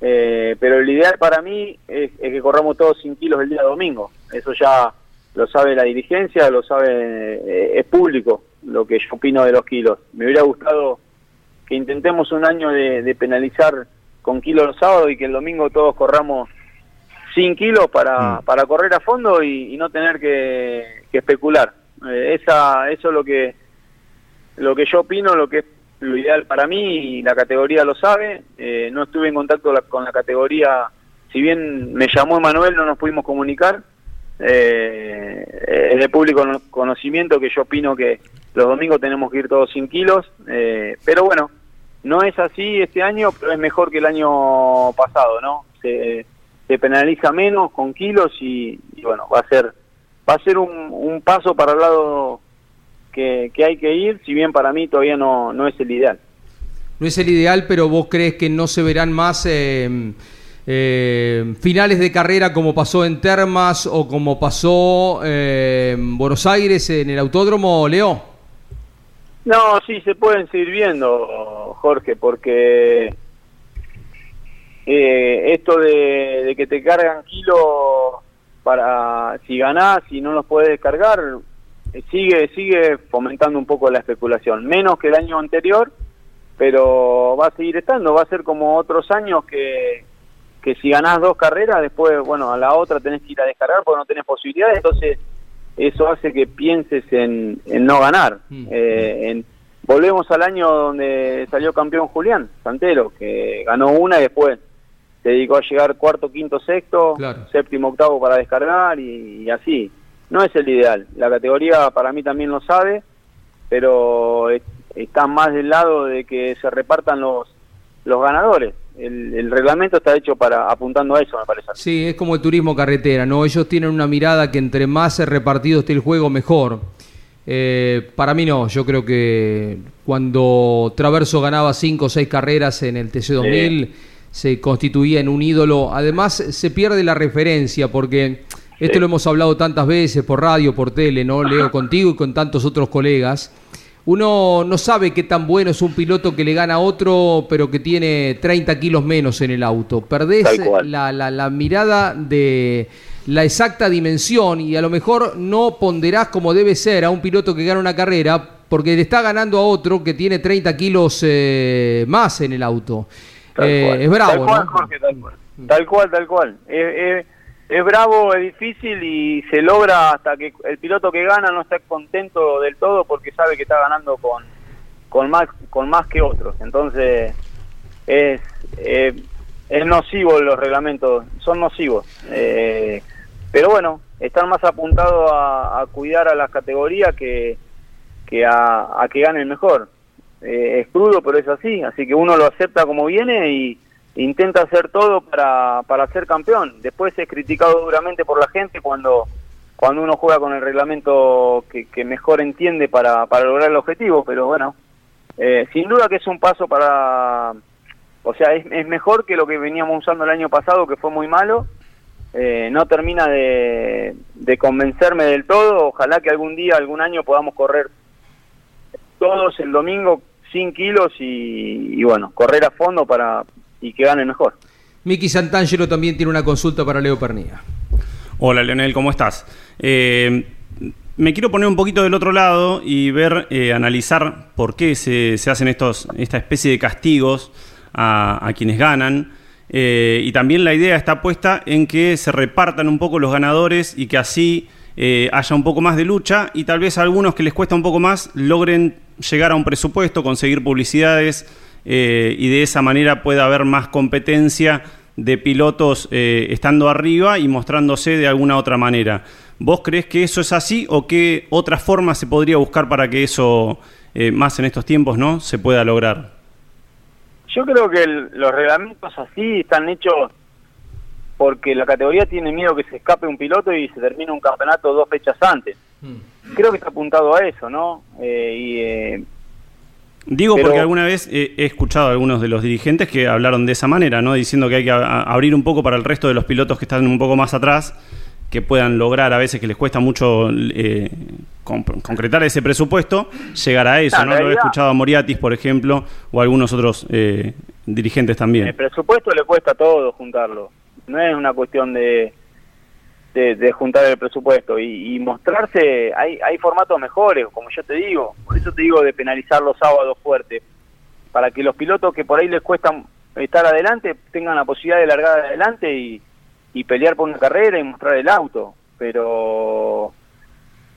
Eh, pero el ideal para mí es, que corramos todos sin kilos el día domingo. Eso ya lo sabe la dirigencia, lo sabe, eh, es público lo que yo opino de los kilos. Me hubiera gustado que intentemos un año de, de penalizar con kilos los sábados y que el domingo todos corramos 100 kilos para, mm. para correr a fondo y, y no tener que, que especular. Eh, esa, eso es lo que, lo que yo opino, lo que es lo ideal para mí y la categoría lo sabe. Eh, no estuve en contacto la, con la categoría, si bien me llamó Emanuel, no nos pudimos comunicar. Eh, es de público conocimiento que yo opino que los domingos tenemos que ir todos 100 kilos, eh, pero bueno, no es así este año, pero es mejor que el año pasado, ¿no? Se, se penaliza menos con kilos y, y, bueno, va a ser va a ser un, un paso para el lado que, que, hay que ir, si bien para mí todavía no, no es el ideal. No es el ideal, pero vos crees que no se verán más eh, eh, finales de carrera como pasó en Termas o como pasó eh, en Buenos Aires en el autódromo, Leo. No, sí, se pueden seguir viendo, Jorge, porque eh, esto de, de, que te cargan kilos para si ganás y no los puedes descargar eh, sigue sigue fomentando un poco la especulación. Menos que el año anterior pero va a seguir estando. Va a ser como otros años que que si ganás dos carreras después bueno a la otra tenés que ir a descargar porque no tenés posibilidades. Entonces eso hace que pienses en, en no ganar. Mm. eh, en volvemos al año donde salió campeón Julián Santero, que ganó una y después se dedicó a llegar cuarto, quinto, sexto, séptimo, octavo para descargar y, así. No es el ideal. La categoría para mí también lo sabe, pero está más del lado de que se repartan los, los ganadores. El, reglamento está hecho para apuntando a eso, me parece. Sí, es como el turismo carretera, ¿no? Ellos tienen una mirada que entre más repartido esté el juego, mejor. Eh, para mí no, yo creo que cuando Traverso ganaba cinco o seis carreras en el TC2000 se constituía en un ídolo. Además se pierde la referencia porque esto lo hemos hablado tantas veces por radio, por tele, ¿no? Leo contigo y con tantos otros colegas. Uno no sabe qué tan bueno es un piloto que le gana a otro, pero que tiene 30 kilos menos en el auto. Perdés la, la, la mirada de la exacta dimensión y a lo mejor no ponderás como debe ser a un piloto que gana una carrera porque le está ganando a otro que tiene 30 kilos eh, más en el auto. Eh, es bravo, tal cual, tal cual. Tal cual, Es, es, bravo, es difícil y se logra hasta que el piloto que gana no está contento del todo porque sabe que está ganando con, con, más, con más que otros. Entonces, es, eh, es nocivo los reglamentos, son nocivos. Eh, pero bueno, están más apuntados a, cuidar a las categorías que, que a, que gane el mejor. Eh, es crudo, pero es así, así que uno lo acepta como viene y intenta hacer todo para, para ser campeón. Después es criticado duramente por la gente cuando, cuando uno juega con el reglamento que, mejor entiende para, para lograr el objetivo, pero bueno, eh, sin duda que es un paso para... O sea, es, es mejor que lo que veníamos usando el año pasado, que fue muy malo, eh, no termina de, convencerme del todo. Ojalá que algún día, algún año podamos correr todos el domingo sin kilos y, bueno, correr a fondo para y que gane mejor. Miki Santangelo también tiene una consulta para Leo Pernilla. Hola Leonel, ¿cómo estás? Eh, me quiero poner un poquito del otro lado y ver, eh, analizar por qué se, hacen estos, esta especie de castigos a, a quienes ganan. Eh, y también la idea está puesta en que se repartan un poco los ganadores y que así eh, haya un poco más de lucha y tal vez a algunos que les cuesta un poco más logren llegar a un presupuesto, conseguir publicidades eh, y de esa manera pueda haber más competencia de pilotos estando arriba y mostrándose de alguna otra manera. ¿Vos crees que eso es así o qué otra forma se podría buscar para que eso, más en estos tiempos, no se pueda lograr? Yo creo que los reglamentos así están hechos porque la categoría tiene miedo que se escape un piloto y se termine un campeonato dos fechas antes. Hmm. Creo que está apuntado a eso, ¿no? Eh, y, eh, Digo porque alguna vez he, escuchado a algunos de los dirigentes que hablaron de esa manera, ¿no? Diciendo que hay que abrir un poco para el resto de los pilotos que están un poco más atrás que puedan lograr a veces que les cuesta mucho eh, concretar ese presupuesto, llegar a eso. ¿no? Lo he escuchado a Moriatis, por ejemplo, o a algunos otros eh, dirigentes también. El presupuesto le cuesta a todo juntarlo. No es una cuestión de, de, juntar el presupuesto y, mostrarse. Hay, hay formatos mejores, como yo te digo. Por eso te digo de penalizar los sábados fuertes. Para que los pilotos que por ahí les cuesta estar adelante tengan la posibilidad de largar adelante y y pelear por una carrera y mostrar el auto, pero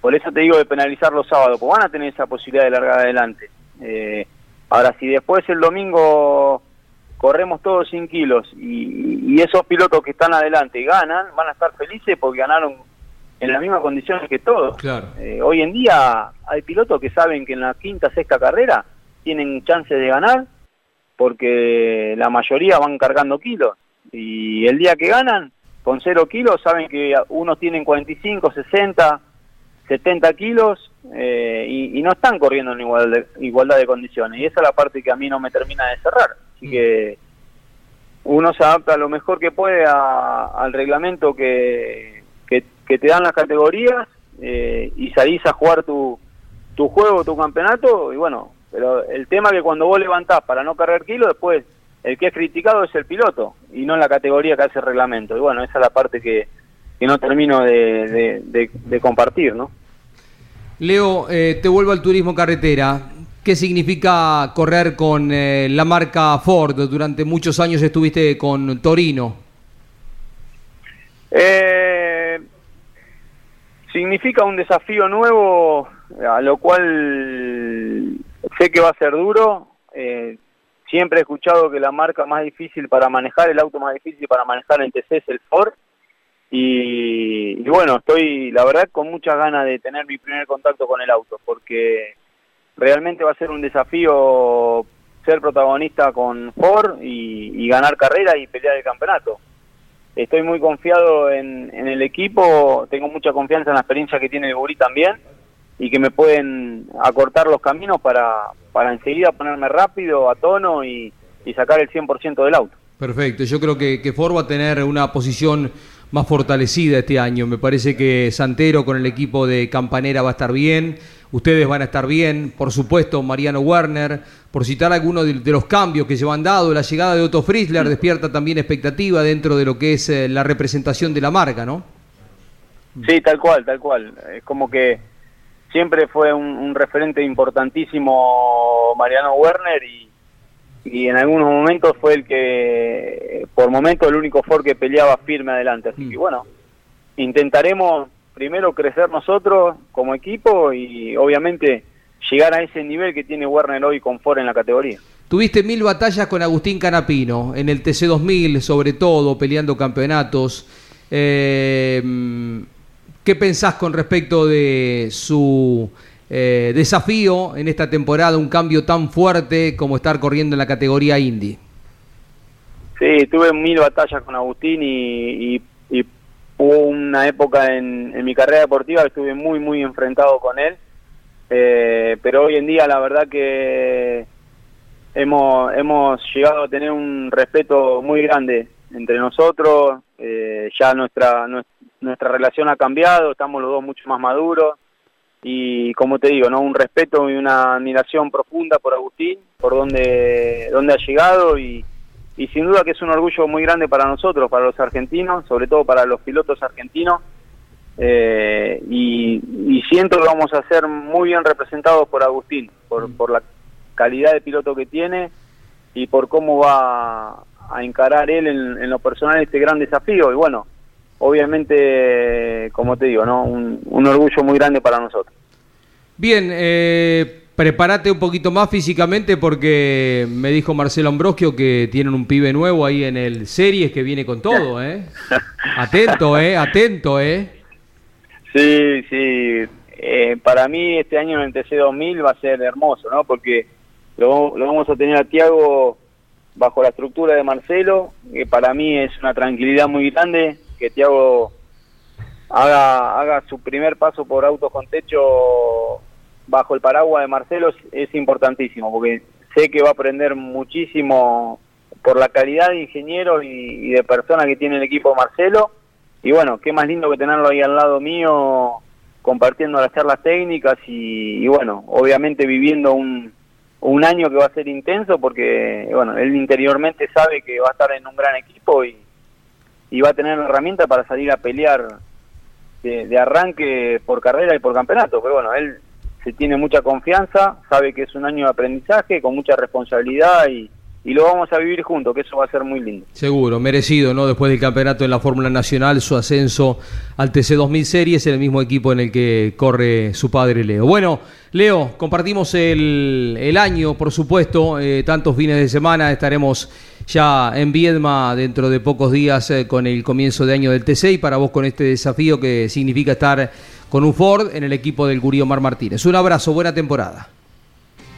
por eso te digo de penalizar los sábados, pues van a tener esa posibilidad de largar adelante. Eh, ahora, si después el domingo corremos todos sin kilos y, esos pilotos que están adelante ganan, van a estar felices porque ganaron en las mismas condiciones que todos. Claro. Eh, hoy en día hay pilotos que saben que en la quinta, sexta carrera tienen chances de ganar porque la mayoría van cargando kilos y el día que ganan con cero kilos saben que unos tienen 45, 60, 70 kilos eh, y, no están corriendo en igual de, igualdad de condiciones. Y esa es la parte que a mí no me termina de cerrar. Así que uno se adapta lo mejor que puede al reglamento que, que, te dan las categorías eh, y salís a jugar tu, tu juego, tu campeonato. Y bueno, pero el tema que cuando vos levantás para no cargar kilos, después el que es criticado es el piloto y no la categoría que hace el reglamento. Y bueno, esa es la parte que, no termino de, compartir, ¿no? Leo, eh, te vuelvo al turismo carretera. ¿Qué significa correr con eh, la marca Ford? Durante muchos años estuviste con Torino. Eh, significa un desafío nuevo, a lo cual sé que va a ser duro. Eh, siempre he escuchado que la marca más difícil para manejar, el auto más difícil para manejar en TC es el Ford. Y, bueno, estoy la verdad con muchas ganas de tener mi primer contacto con el auto, porque realmente va a ser un desafío ser protagonista con Ford y, ganar carrera y pelear el campeonato. Estoy muy confiado en, el equipo, tengo mucha confianza en la experiencia que tiene el Burí también y que me pueden acortar los caminos para, para enseguida ponerme rápido, a tono y, sacar el 100% del auto. Perfecto, yo creo que, que Ford va a tener una posición más fortalecida este año. Me parece que Santero con el equipo de Campanera va a estar bien, ustedes van a estar bien, por supuesto Mariano Werner, por citar algunos de, los cambios que se han dado, la llegada de Otto Frizzler despierta también expectativa dentro de lo que es eh, la representación de la marca, ¿no? Sí, tal cual, tal cual. Es como que siempre fue un, referente importantísimo Mariano Werner y, y en algunos momentos fue el que, por momentos, el único Ford que peleaba firme adelante. Así mm. que bueno, intentaremos primero crecer nosotros como equipo y obviamente llegar a ese nivel que tiene Werner hoy con Ford en la categoría. Tuviste mil batallas con Agustín Canapino, en el TC2000 sobre todo, peleando campeonatos. Eh, ¿Qué pensás con respecto de su eh, desafío en esta temporada, un cambio tan fuerte como estar corriendo en la categoría Indy? Sí, tuve mil batallas con Agustín y hubo una época en, mi carrera deportiva que estuve muy, muy enfrentado con él, eh, pero hoy en día la verdad que hemos, hemos llegado a tener un respeto muy grande entre nosotros, eh, ya nuestra, nuestra relación ha cambiado, estamos los dos mucho más maduros. Y como te digo, ¿no? un respeto y una admiración profunda por Agustín, por donde, donde ha llegado y y sin duda que es un orgullo muy grande para nosotros, para los argentinos, sobre todo para los pilotos argentinos, eh, y, siento que vamos a ser muy bien representados por Agustín, por, por la calidad de piloto que tiene y por cómo va a encarar él en, lo personal este gran desafío, y bueno, obviamente, como te digo, ¿no? un, un orgullo muy grande para nosotros. Bien, eh, prepárate un poquito más físicamente porque me dijo Marcelo Ambrosio que tienen un pibe nuevo ahí en el Series que viene con todo, [laughs] ¿eh? Atento, ¿eh? Atento, ¿eh? Sí, sí. Eh, para mí este año en el TC2000 va a ser hermoso, ¿no? Porque lo, vamos a tener a Tiago bajo la estructura de Marcelo, que para mí es una tranquilidad muy grande que Tiago haga, haga su primer paso por autos con techo bajo el paraguas de Marcelo es, importantísimo, porque sé que va a aprender muchísimo por la calidad de ingeniero y, de persona que tiene el equipo Marcelo. Y bueno, qué más lindo que tenerlo ahí al lado mío compartiendo las charlas técnicas y, bueno, obviamente viviendo un, un año que va a ser intenso porque, bueno, él interiormente sabe que va a estar en un gran equipo y, y va a tener herramientas para salir a pelear de, de, arranque por carrera y por campeonato. Pero bueno, él se tiene mucha confianza, sabe que es un año de aprendizaje con mucha responsabilidad y, lo vamos a vivir juntos, que eso va a ser muy lindo. Seguro, merecido, ¿no? Después del campeonato en la Fórmula Nacional, su ascenso al TC 2000 Series, el mismo equipo en el que corre su padre Leo. Bueno, Leo, compartimos el, el año, por supuesto, eh, tantos fines de semana, estaremos ya en Viedma dentro de pocos días eh, con el comienzo de año del TC y para vos con este desafío que significa estar con un Ford en el equipo del Gurío Mar Martínez. Un abrazo, buena temporada.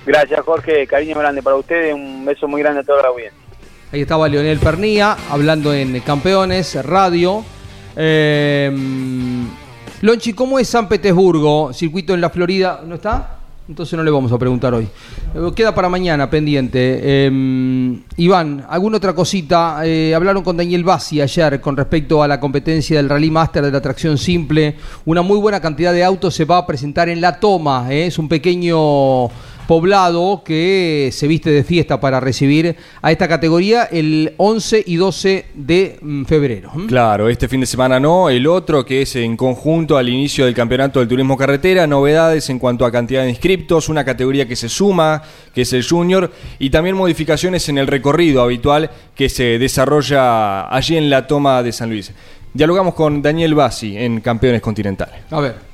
Gracias Jorge, cariño grande para ustedes, un beso muy grande a toda la audiencia. Ahí estaba Leonel Pernía hablando en Campeones Radio. Eh, Lonchi, ¿cómo es San Petersburgo? Circuito en la Florida, ¿no está? Entonces no le vamos a preguntar hoy. Eh, queda para mañana pendiente. Eh, Iván, ¿alguna otra cosita? Eh, hablaron con Daniel Bassi ayer con respecto a la competencia del Rally Master de la tracción simple. Una muy buena cantidad de autos se va a presentar en la toma. Es un pequeño poblado que se viste de fiesta para recibir a esta categoría el 11 y 12 de mm, febrero. Claro, este fin de semana no, el otro que es en conjunto al inicio del campeonato del turismo carretera, novedades en cuanto a cantidad de inscriptos, una categoría que se suma, que es el junior, y también modificaciones en el recorrido habitual que se desarrolla allí en la toma de San Luis. Dialogamos con Daniel Bassi en Campeones Continentales. A ver.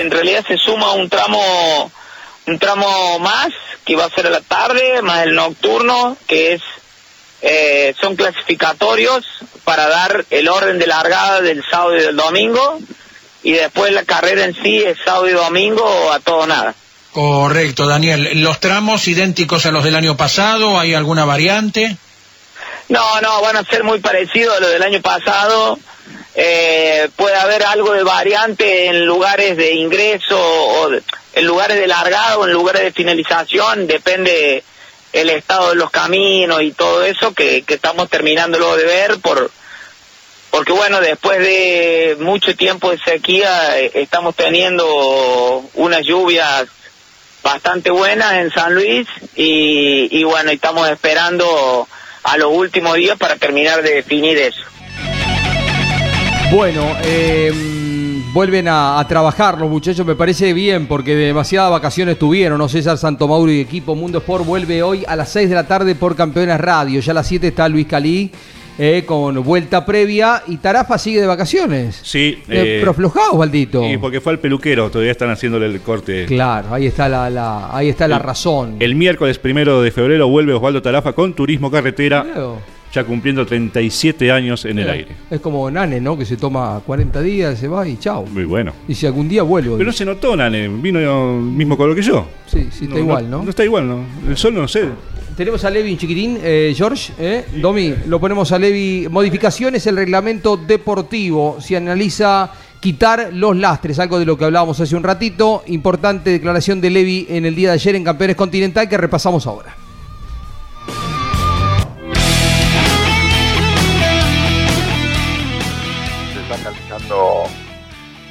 En realidad se suma un tramo un tramo más que va a ser a la tarde, más el nocturno, que es eh, son clasificatorios para dar el orden de largada del sábado y del domingo y después la carrera en sí es sábado y domingo a todo nada. Correcto, Daniel. ¿Los tramos idénticos a los del año pasado? ¿Hay alguna variante? No, no, van a ser muy parecidos a los del año pasado. Eh, puede haber algo de variante en lugares de ingreso o en lugares de largado en lugares de finalización, depende el estado de los caminos y todo eso que, que estamos terminándolo de ver por porque bueno, después de mucho tiempo de sequía eh, estamos teniendo unas lluvias bastante buenas en San Luis y, y bueno, estamos esperando a los últimos días para terminar de definir eso. Bueno, eh, vuelven a, trabajar los muchachos, me parece bien, porque demasiadas vacaciones tuvieron, ¿no? César Santomauro y equipo Mundo Sport vuelve hoy a las 6 de la tarde por Campeones Radio, ya a las 7 está Luis Calí. Eh, con vuelta previa y Tarafa sigue de vacaciones. Sí. Eh, pero aflojado, Valdito. Y porque fue al peluquero, todavía están haciéndole el corte. Claro, ahí está la, la ahí está la razón. El miércoles primero de febrero vuelve Osvaldo Tarafa con Turismo Carretera ya cumpliendo 37 años en el aire. Es como Nane, ¿no? Que se toma 40 días, se va y chao. Muy bueno. Y si algún día vuelvo. Pero no se notó Nane, vino el mismo color que yo. Sí, sí, está igual, ¿no? ¿no? está igual, ¿no? El sol no sé. Tenemos a Levi chiquitín, eh, George, eh. Domi, lo ponemos a Levi. Modificaciones, el reglamento deportivo. Se analiza quitar los lastres, algo de lo que hablábamos hace un ratito. Importante declaración de Levi en el día de ayer en Campeones Continental que repasamos ahora.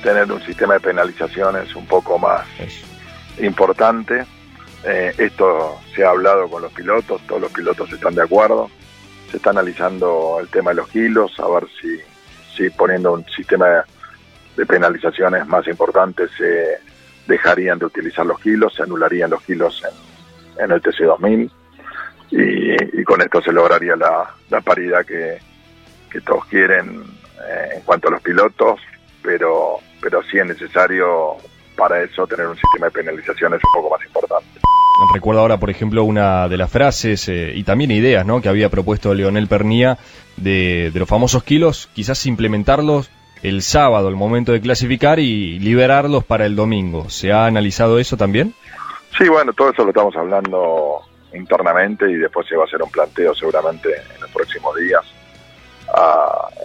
Tener un sistema de penalizaciones un poco más importante. Eh, esto se ha hablado con los pilotos, todos los pilotos están de acuerdo. Se está analizando el tema de los kilos, a ver si, si poniendo un sistema de penalizaciones más importante se dejarían de utilizar los kilos, se anularían los kilos en, en el TC2000 y, y, con esto se lograría la, la paridad que, que todos quieren eh, en cuanto a los pilotos, pero, pero sí es necesario para eso tener un sistema de penalizaciones un poco más importante. Recuerdo ahora, por ejemplo, una de las frases eh, y también ideas ¿no? que había propuesto Leonel Pernía de, de los famosos kilos, quizás implementarlos el sábado, el momento de clasificar y liberarlos para el domingo. ¿Se ha analizado eso también? Sí, bueno, todo eso lo estamos hablando internamente y después se va a hacer un planteo seguramente en los próximos días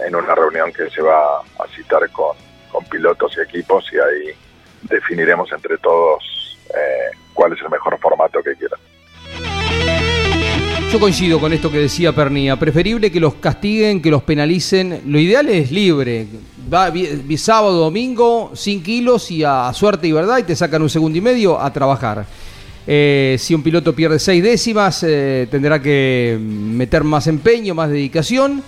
en una reunión que se va a citar con, con, pilotos y equipos y ahí definiremos entre todos eh, cuál es el mejor formato que quieran. Yo coincido con esto que decía Pernía. Preferible que los castiguen, que los penalicen. Lo ideal es libre. Va sábado, domingo, sin kilos y a, suerte y verdad y te sacan un segundo y medio a trabajar. Eh, si un piloto pierde seis décimas, eh, tendrá que meter más empeño, más dedicación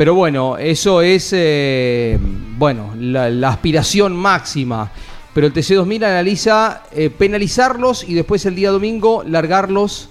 pero bueno, eso es eh, bueno la, aspiración máxima. Pero el TC2000 analiza eh, penalizarlos y después el día domingo largarlos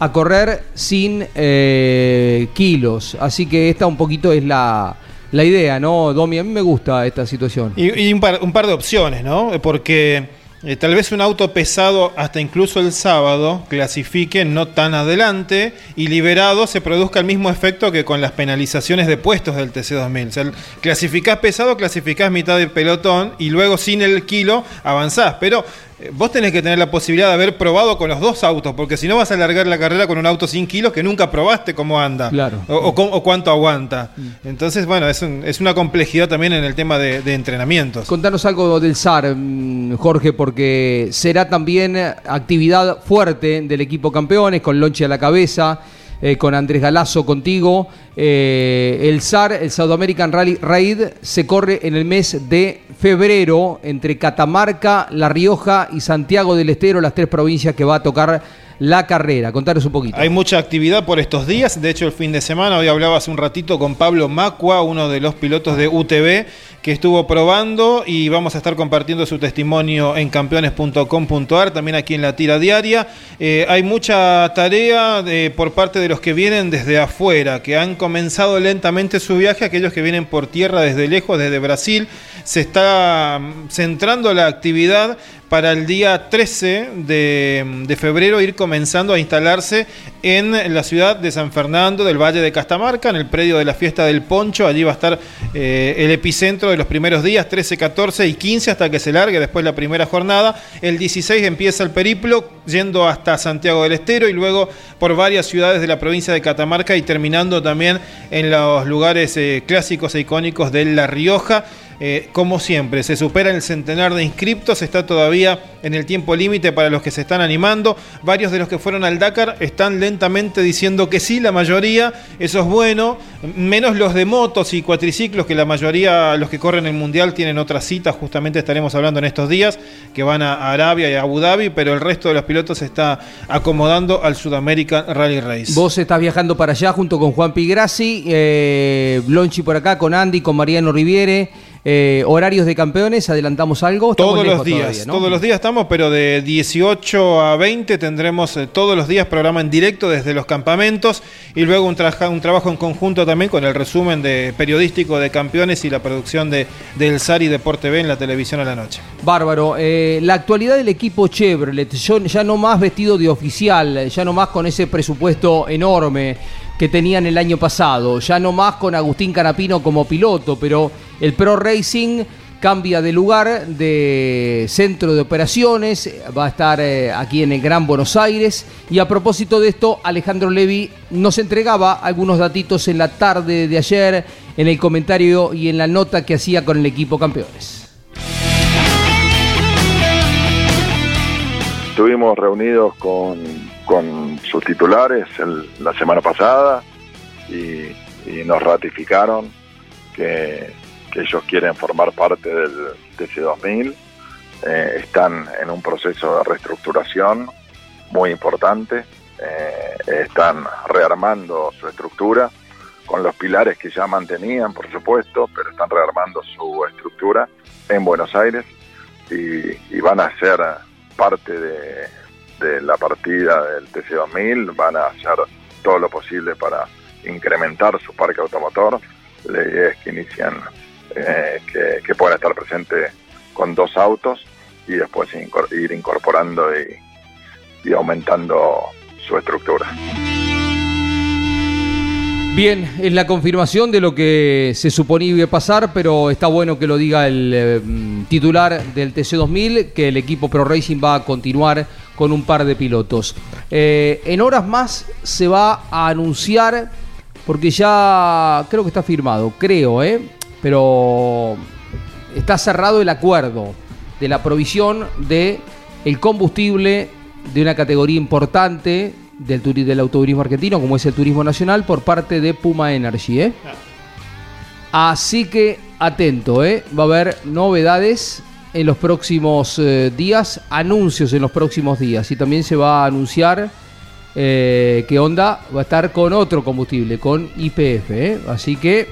a correr sin eh, kilos. Así que esta un poquito es la, la idea, ¿no, Domi? A mí me gusta esta situación. Y, un, par, un par de opciones, ¿no? Porque eh, tal vez un auto pesado hasta incluso el sábado clasifique no tan adelante y liberado se produzca el mismo efecto que con las penalizaciones de puestos del TC2000. O clasificás pesado, clasificás mitad de pelotón y luego sin el kilo avanzás. Pero vos tenés que tener la posibilidad de haber probado con los dos autos, porque si no vas a alargar la carrera con un auto sin kilos que nunca probaste cómo anda claro. o, cuánto aguanta. Mm. Entonces, bueno, es, es, una complejidad también en el tema de, de, entrenamientos. Contanos algo del SAR, mm, Jorge, porque será también actividad fuerte del equipo campeones, con Lonche a la cabeza. Eh, con Andrés Galazo contigo. Eh, el SAR, el South American Rally Raid, se corre en el mes de febrero entre Catamarca, La Rioja y Santiago del Estero, las tres provincias que va a tocar la carrera. Contaros un poquito. Hay mucha actividad por estos días. De hecho, el fin de semana, hoy hablaba hace un ratito con Pablo Macua, uno de los pilotos de UTV, que estuvo probando y vamos a estar compartiendo su testimonio en campeones.com.ar, también aquí en la tira diaria. Eh, hay mucha tarea de, por parte de los que vienen desde afuera, que han comenzado lentamente su viaje, aquellos que vienen por tierra desde lejos, desde Brasil. Se está mm, centrando la actividad para el día 13 de, febrero ir comenzando a instalarse en la ciudad de San Fernando del Valle de Castamarca, en el predio de la fiesta del Poncho. Allí va a estar eh, el epicentro de los primeros días, 13, 14 y 15, hasta que se largue después la primera jornada. El 16 empieza el periplo, yendo hasta Santiago del Estero y luego por varias ciudades de la provincia de Catamarca y terminando también en los lugares eh, clásicos e icónicos de La Rioja. Eh, como siempre, se supera el centenar de inscriptos, está todavía en el tiempo límite para los que se están animando. Varios de los que fueron al Dakar están lentamente diciendo que sí, la mayoría, eso es bueno, menos los de motos y cuatriciclos, que la mayoría, los que corren el Mundial, tienen otras citas, justamente estaremos hablando en estos días, que van a Arabia y a Abu Dhabi, pero el resto de los pilotos se está acomodando al Sudamerican Rally Race. Vos estás viajando para allá junto con Juan Pigrassi, eh, por acá, con Andy, con Mariano Riviere. Eh, horarios de campeones, adelantamos algo. todos los días, todos los días estamos, pero de 18 a 20 tendremos eh, todos los días programa en directo desde los campamentos y luego un, un trabajo en conjunto también con el resumen de periodístico de campeones y la producción de del SARI Deporte B en la televisión a la noche. Bárbaro. Eh, la actualidad del equipo Chevrolet, ya no más vestido de oficial, ya no más con ese presupuesto enorme que tenían el año pasado. Ya no más con Agustín Canapino como piloto, pero el Pro Racing cambia de lugar, de centro de operaciones, va a estar eh, aquí en el Gran Buenos Aires. Y a propósito de esto, Alejandro Levi nos entregaba algunos datitos en la tarde de ayer, en el comentario y en la nota que hacía con el equipo campeones. Estuvimos reunidos con con sus titulares la semana pasada y, nos ratificaron que, ellos quieren formar parte del TC2000. Eh, están en un proceso de reestructuración muy importante. Eh, están rearmando su estructura con los pilares que ya mantenían, por supuesto, pero están rearmando su estructura en Buenos Aires y van a ser parte de, de la partida del TC2000 van a hacer todo lo posible para incrementar su parque automotor. La idea es que inician, eh, que, puedan estar presentes con dos autos y después ir incorporando y, y aumentando su estructura. Bien, es la confirmación de lo que se suponía iba a pasar, pero está bueno que lo diga el eh, titular del TC2000, que el equipo Pro Racing va a continuar con un par de pilotos. Eh, en horas más se va a anunciar, porque ya creo que está firmado, creo, ¿eh? pero está cerrado el acuerdo de la provisión de combustible de una categoría importante del, del autoturismo argentino, como es el turismo nacional, por parte de Puma Energy. ¿eh? Así que atento, ¿eh? va a haber novedades en los próximos eh, días, anuncios en los próximos días. Y también se va a anunciar eh, que Honda va a estar con otro combustible, con IPF. ¿eh? Así que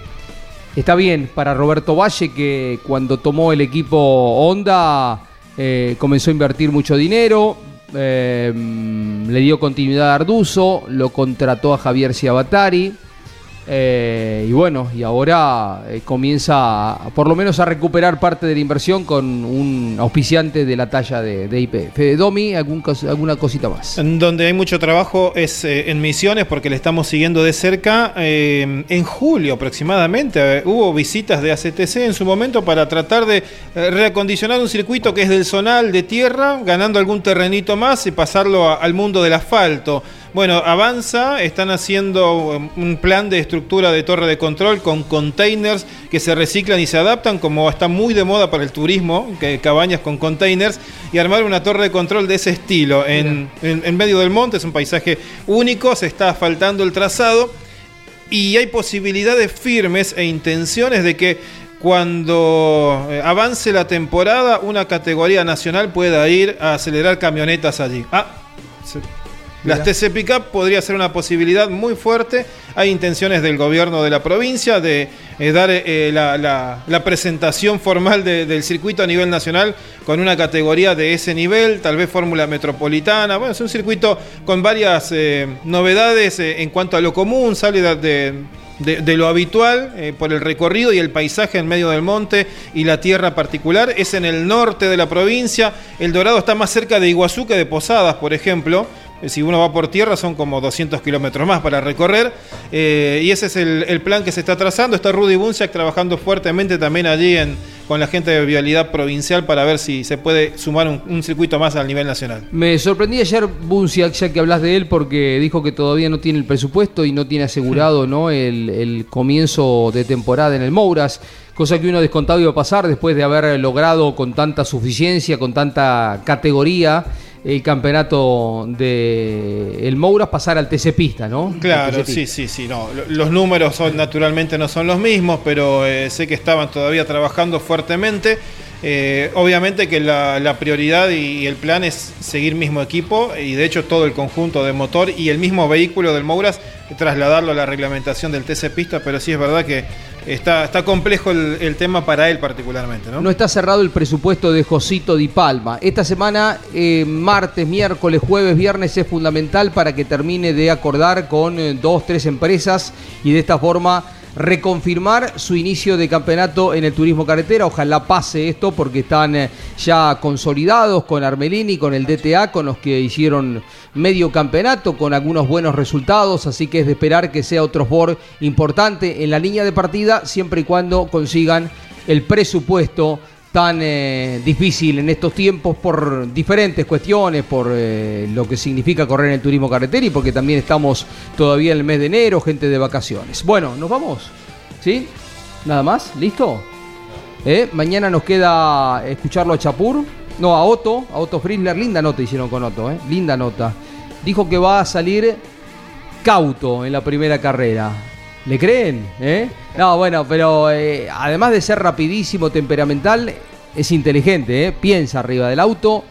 está bien para Roberto Valle, que cuando tomó el equipo Honda comenzó a invertir mucho dinero. Le dio continuidad a Arduzo, lo contrató a Javier Ciabatari eh, y bueno, y ahora eh, comienza por lo menos a recuperar parte de la inversión con un auspiciante de la talla de, IPF. Domi, algún, alguna cosita más. Donde hay mucho trabajo es eh, en Misiones porque le estamos siguiendo de cerca. en julio aproximadamente hubo visitas de ACTC en su momento para tratar de reacondicionar un circuito que es del zonal de tierra, ganando algún terrenito más y pasarlo al mundo del asfalto. Bueno, avanza, están haciendo um, un plan de estructura de torre de control con containers que se reciclan y se adaptan, como está muy de moda para el turismo, que cabañas con containers, y armar una torre de control de ese estilo en, medio del monte, es un paisaje único, se está asfaltando el trazado y hay posibilidades firmes e intenciones de que cuando eh, avance la temporada una categoría nacional pueda ir a acelerar camionetas allí. Ah, las TC Pickup podría ser una posibilidad muy fuerte. Hay intenciones del gobierno de la provincia de eh, dar eh, la, la- la presentación formal de- del circuito a nivel nacional con una categoría de ese nivel, tal vez fórmula metropolitana. Bueno, es un circuito con varias eh, novedades en cuanto a lo común, sale de- de de, de lo habitual eh, por el recorrido y el paisaje en medio del monte y la tierra particular. Es en el norte de la provincia. El Dorado está más cerca de Iguazú que de Posadas, por ejemplo. Eh, Si uno va por tierra son como 200 kilómetros más para recorrer. Eh, y ese es el, el plan que se está trazando. Está Rudy Bunciak trabajando fuertemente también allí en, con la gente de Vialidad Provincial para ver si se puede sumar un, un circuito más a nivel nacional. Me sorprendí ayer Bunciak, ya que hablas de él, porque dijo que todavía no tiene el presupuesto y no tiene asegurado ¿no? El, el comienzo de temporada en el Mouras, cosa que uno descontado iba a pasar después de haber logrado con tanta suficiencia, con tanta categoría, el campeonato de el Mouras pasar al TC Pista, ¿no? Claro, sí, sí, sí. No, Lo- los números son, naturalmente no son los mismos, pero eh, sé que estaban todavía trabajando fuertemente. Eh, obviamente que la, prioridad y el plan es seguir mismo equipo y de hecho todo el conjunto de motor y el mismo vehículo del Mouras trasladarlo a la reglamentación del TC Pista, pero sí es verdad que está, está complejo el, el tema para él particularmente, ¿no? No está cerrado el presupuesto de Josito Di Palma. Esta semana, eh, martes, miércoles, jueves, viernes, es fundamental para que termine de acordar con eh, dos, tres empresas y de esta forma reconfirmar su inicio de campeonato en el turismo carretera. Ojalá pase esto porque están eh, ya consolidados con Armelini, con el DTA, con los que hicieron medio campeonato, con algunos buenos resultados. Así que es de esperar que sea otro sport importante en la línea de partida, siempre y cuando consigan el presupuesto tan eh, difícil en estos tiempos por diferentes cuestiones, por eh, lo que significa correr en el turismo carretera y porque también estamos todavía en el mes de enero, gente de vacaciones. Bueno, nos vamos. ¿Sí? ¿Nada más? ¿Listo? ¿Eh? Mañana nos queda escucharlo a Chapur. No, a Otto, a Otto Frizzler. Linda nota hicieron con Otto. Linda nota. Dijo que va a salir cauto en la primera carrera. ¿Le creen? ¿Eh? No, bueno, pero eh, además de ser rapidísimo, temperamental, es inteligente, ¿eh? piensa arriba del auto.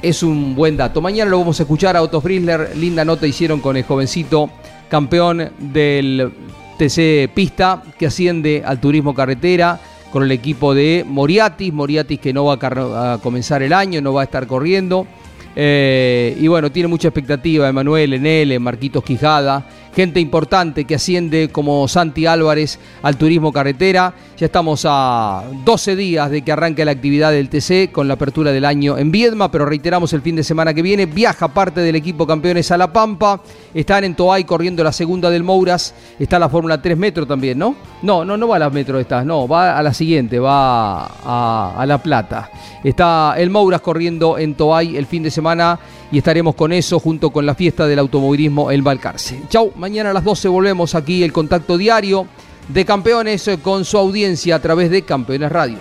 Es un buen dato. Mañana lo vamos a escuchar a Otto Frizzler. Linda nota hicieron con el jovencito campeón del TC Pista que asciende al turismo carretera con el equipo de Moriatis. Moriatis que no va a comenzar el año, no va a estar corriendo. Eh, y bueno, tiene mucha expectativa Emanuel, Enel, Marquitos Quijada, gente importante que asciende como Santi Álvarez al turismo carretera. Ya estamos a 12 días de que arranque la actividad del TC con la apertura del año en Viedma, pero reiteramos el fin de semana que viene. Viaja parte del equipo campeones a La Pampa. Están en Toay corriendo la segunda del Mouras. Está la Fórmula 3 Metro también, ¿no? No, no, no va a la Metro estas, no, va a la siguiente, va a, a La Plata. Está el Mouras corriendo en Toay el fin de semana y estaremos con eso junto con la fiesta del automovilismo El Balcarce. Chau, mañana a las 12 volvemos aquí el contacto diario de campeones con su audiencia a través de Campeones Radio.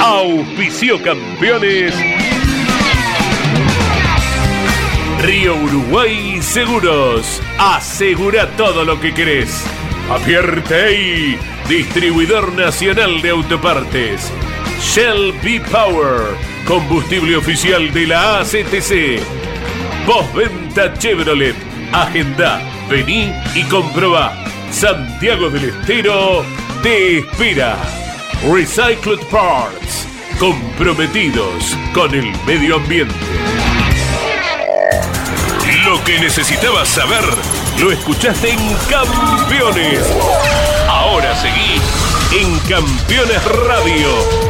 Auspicio campeones. Río Uruguay Seguros. Asegura todo lo que querés. Apierte Distribuidor Nacional de Autopartes. Shell B Power. Combustible oficial de la ACTC. Postventa Chevrolet. Agenda. Vení y comprobá. Santiago del Estero te espera. Recycled Parts. Comprometidos con el medio ambiente. Lo que necesitabas saber lo escuchaste en Campeones. Ahora seguí en Campeones Radio,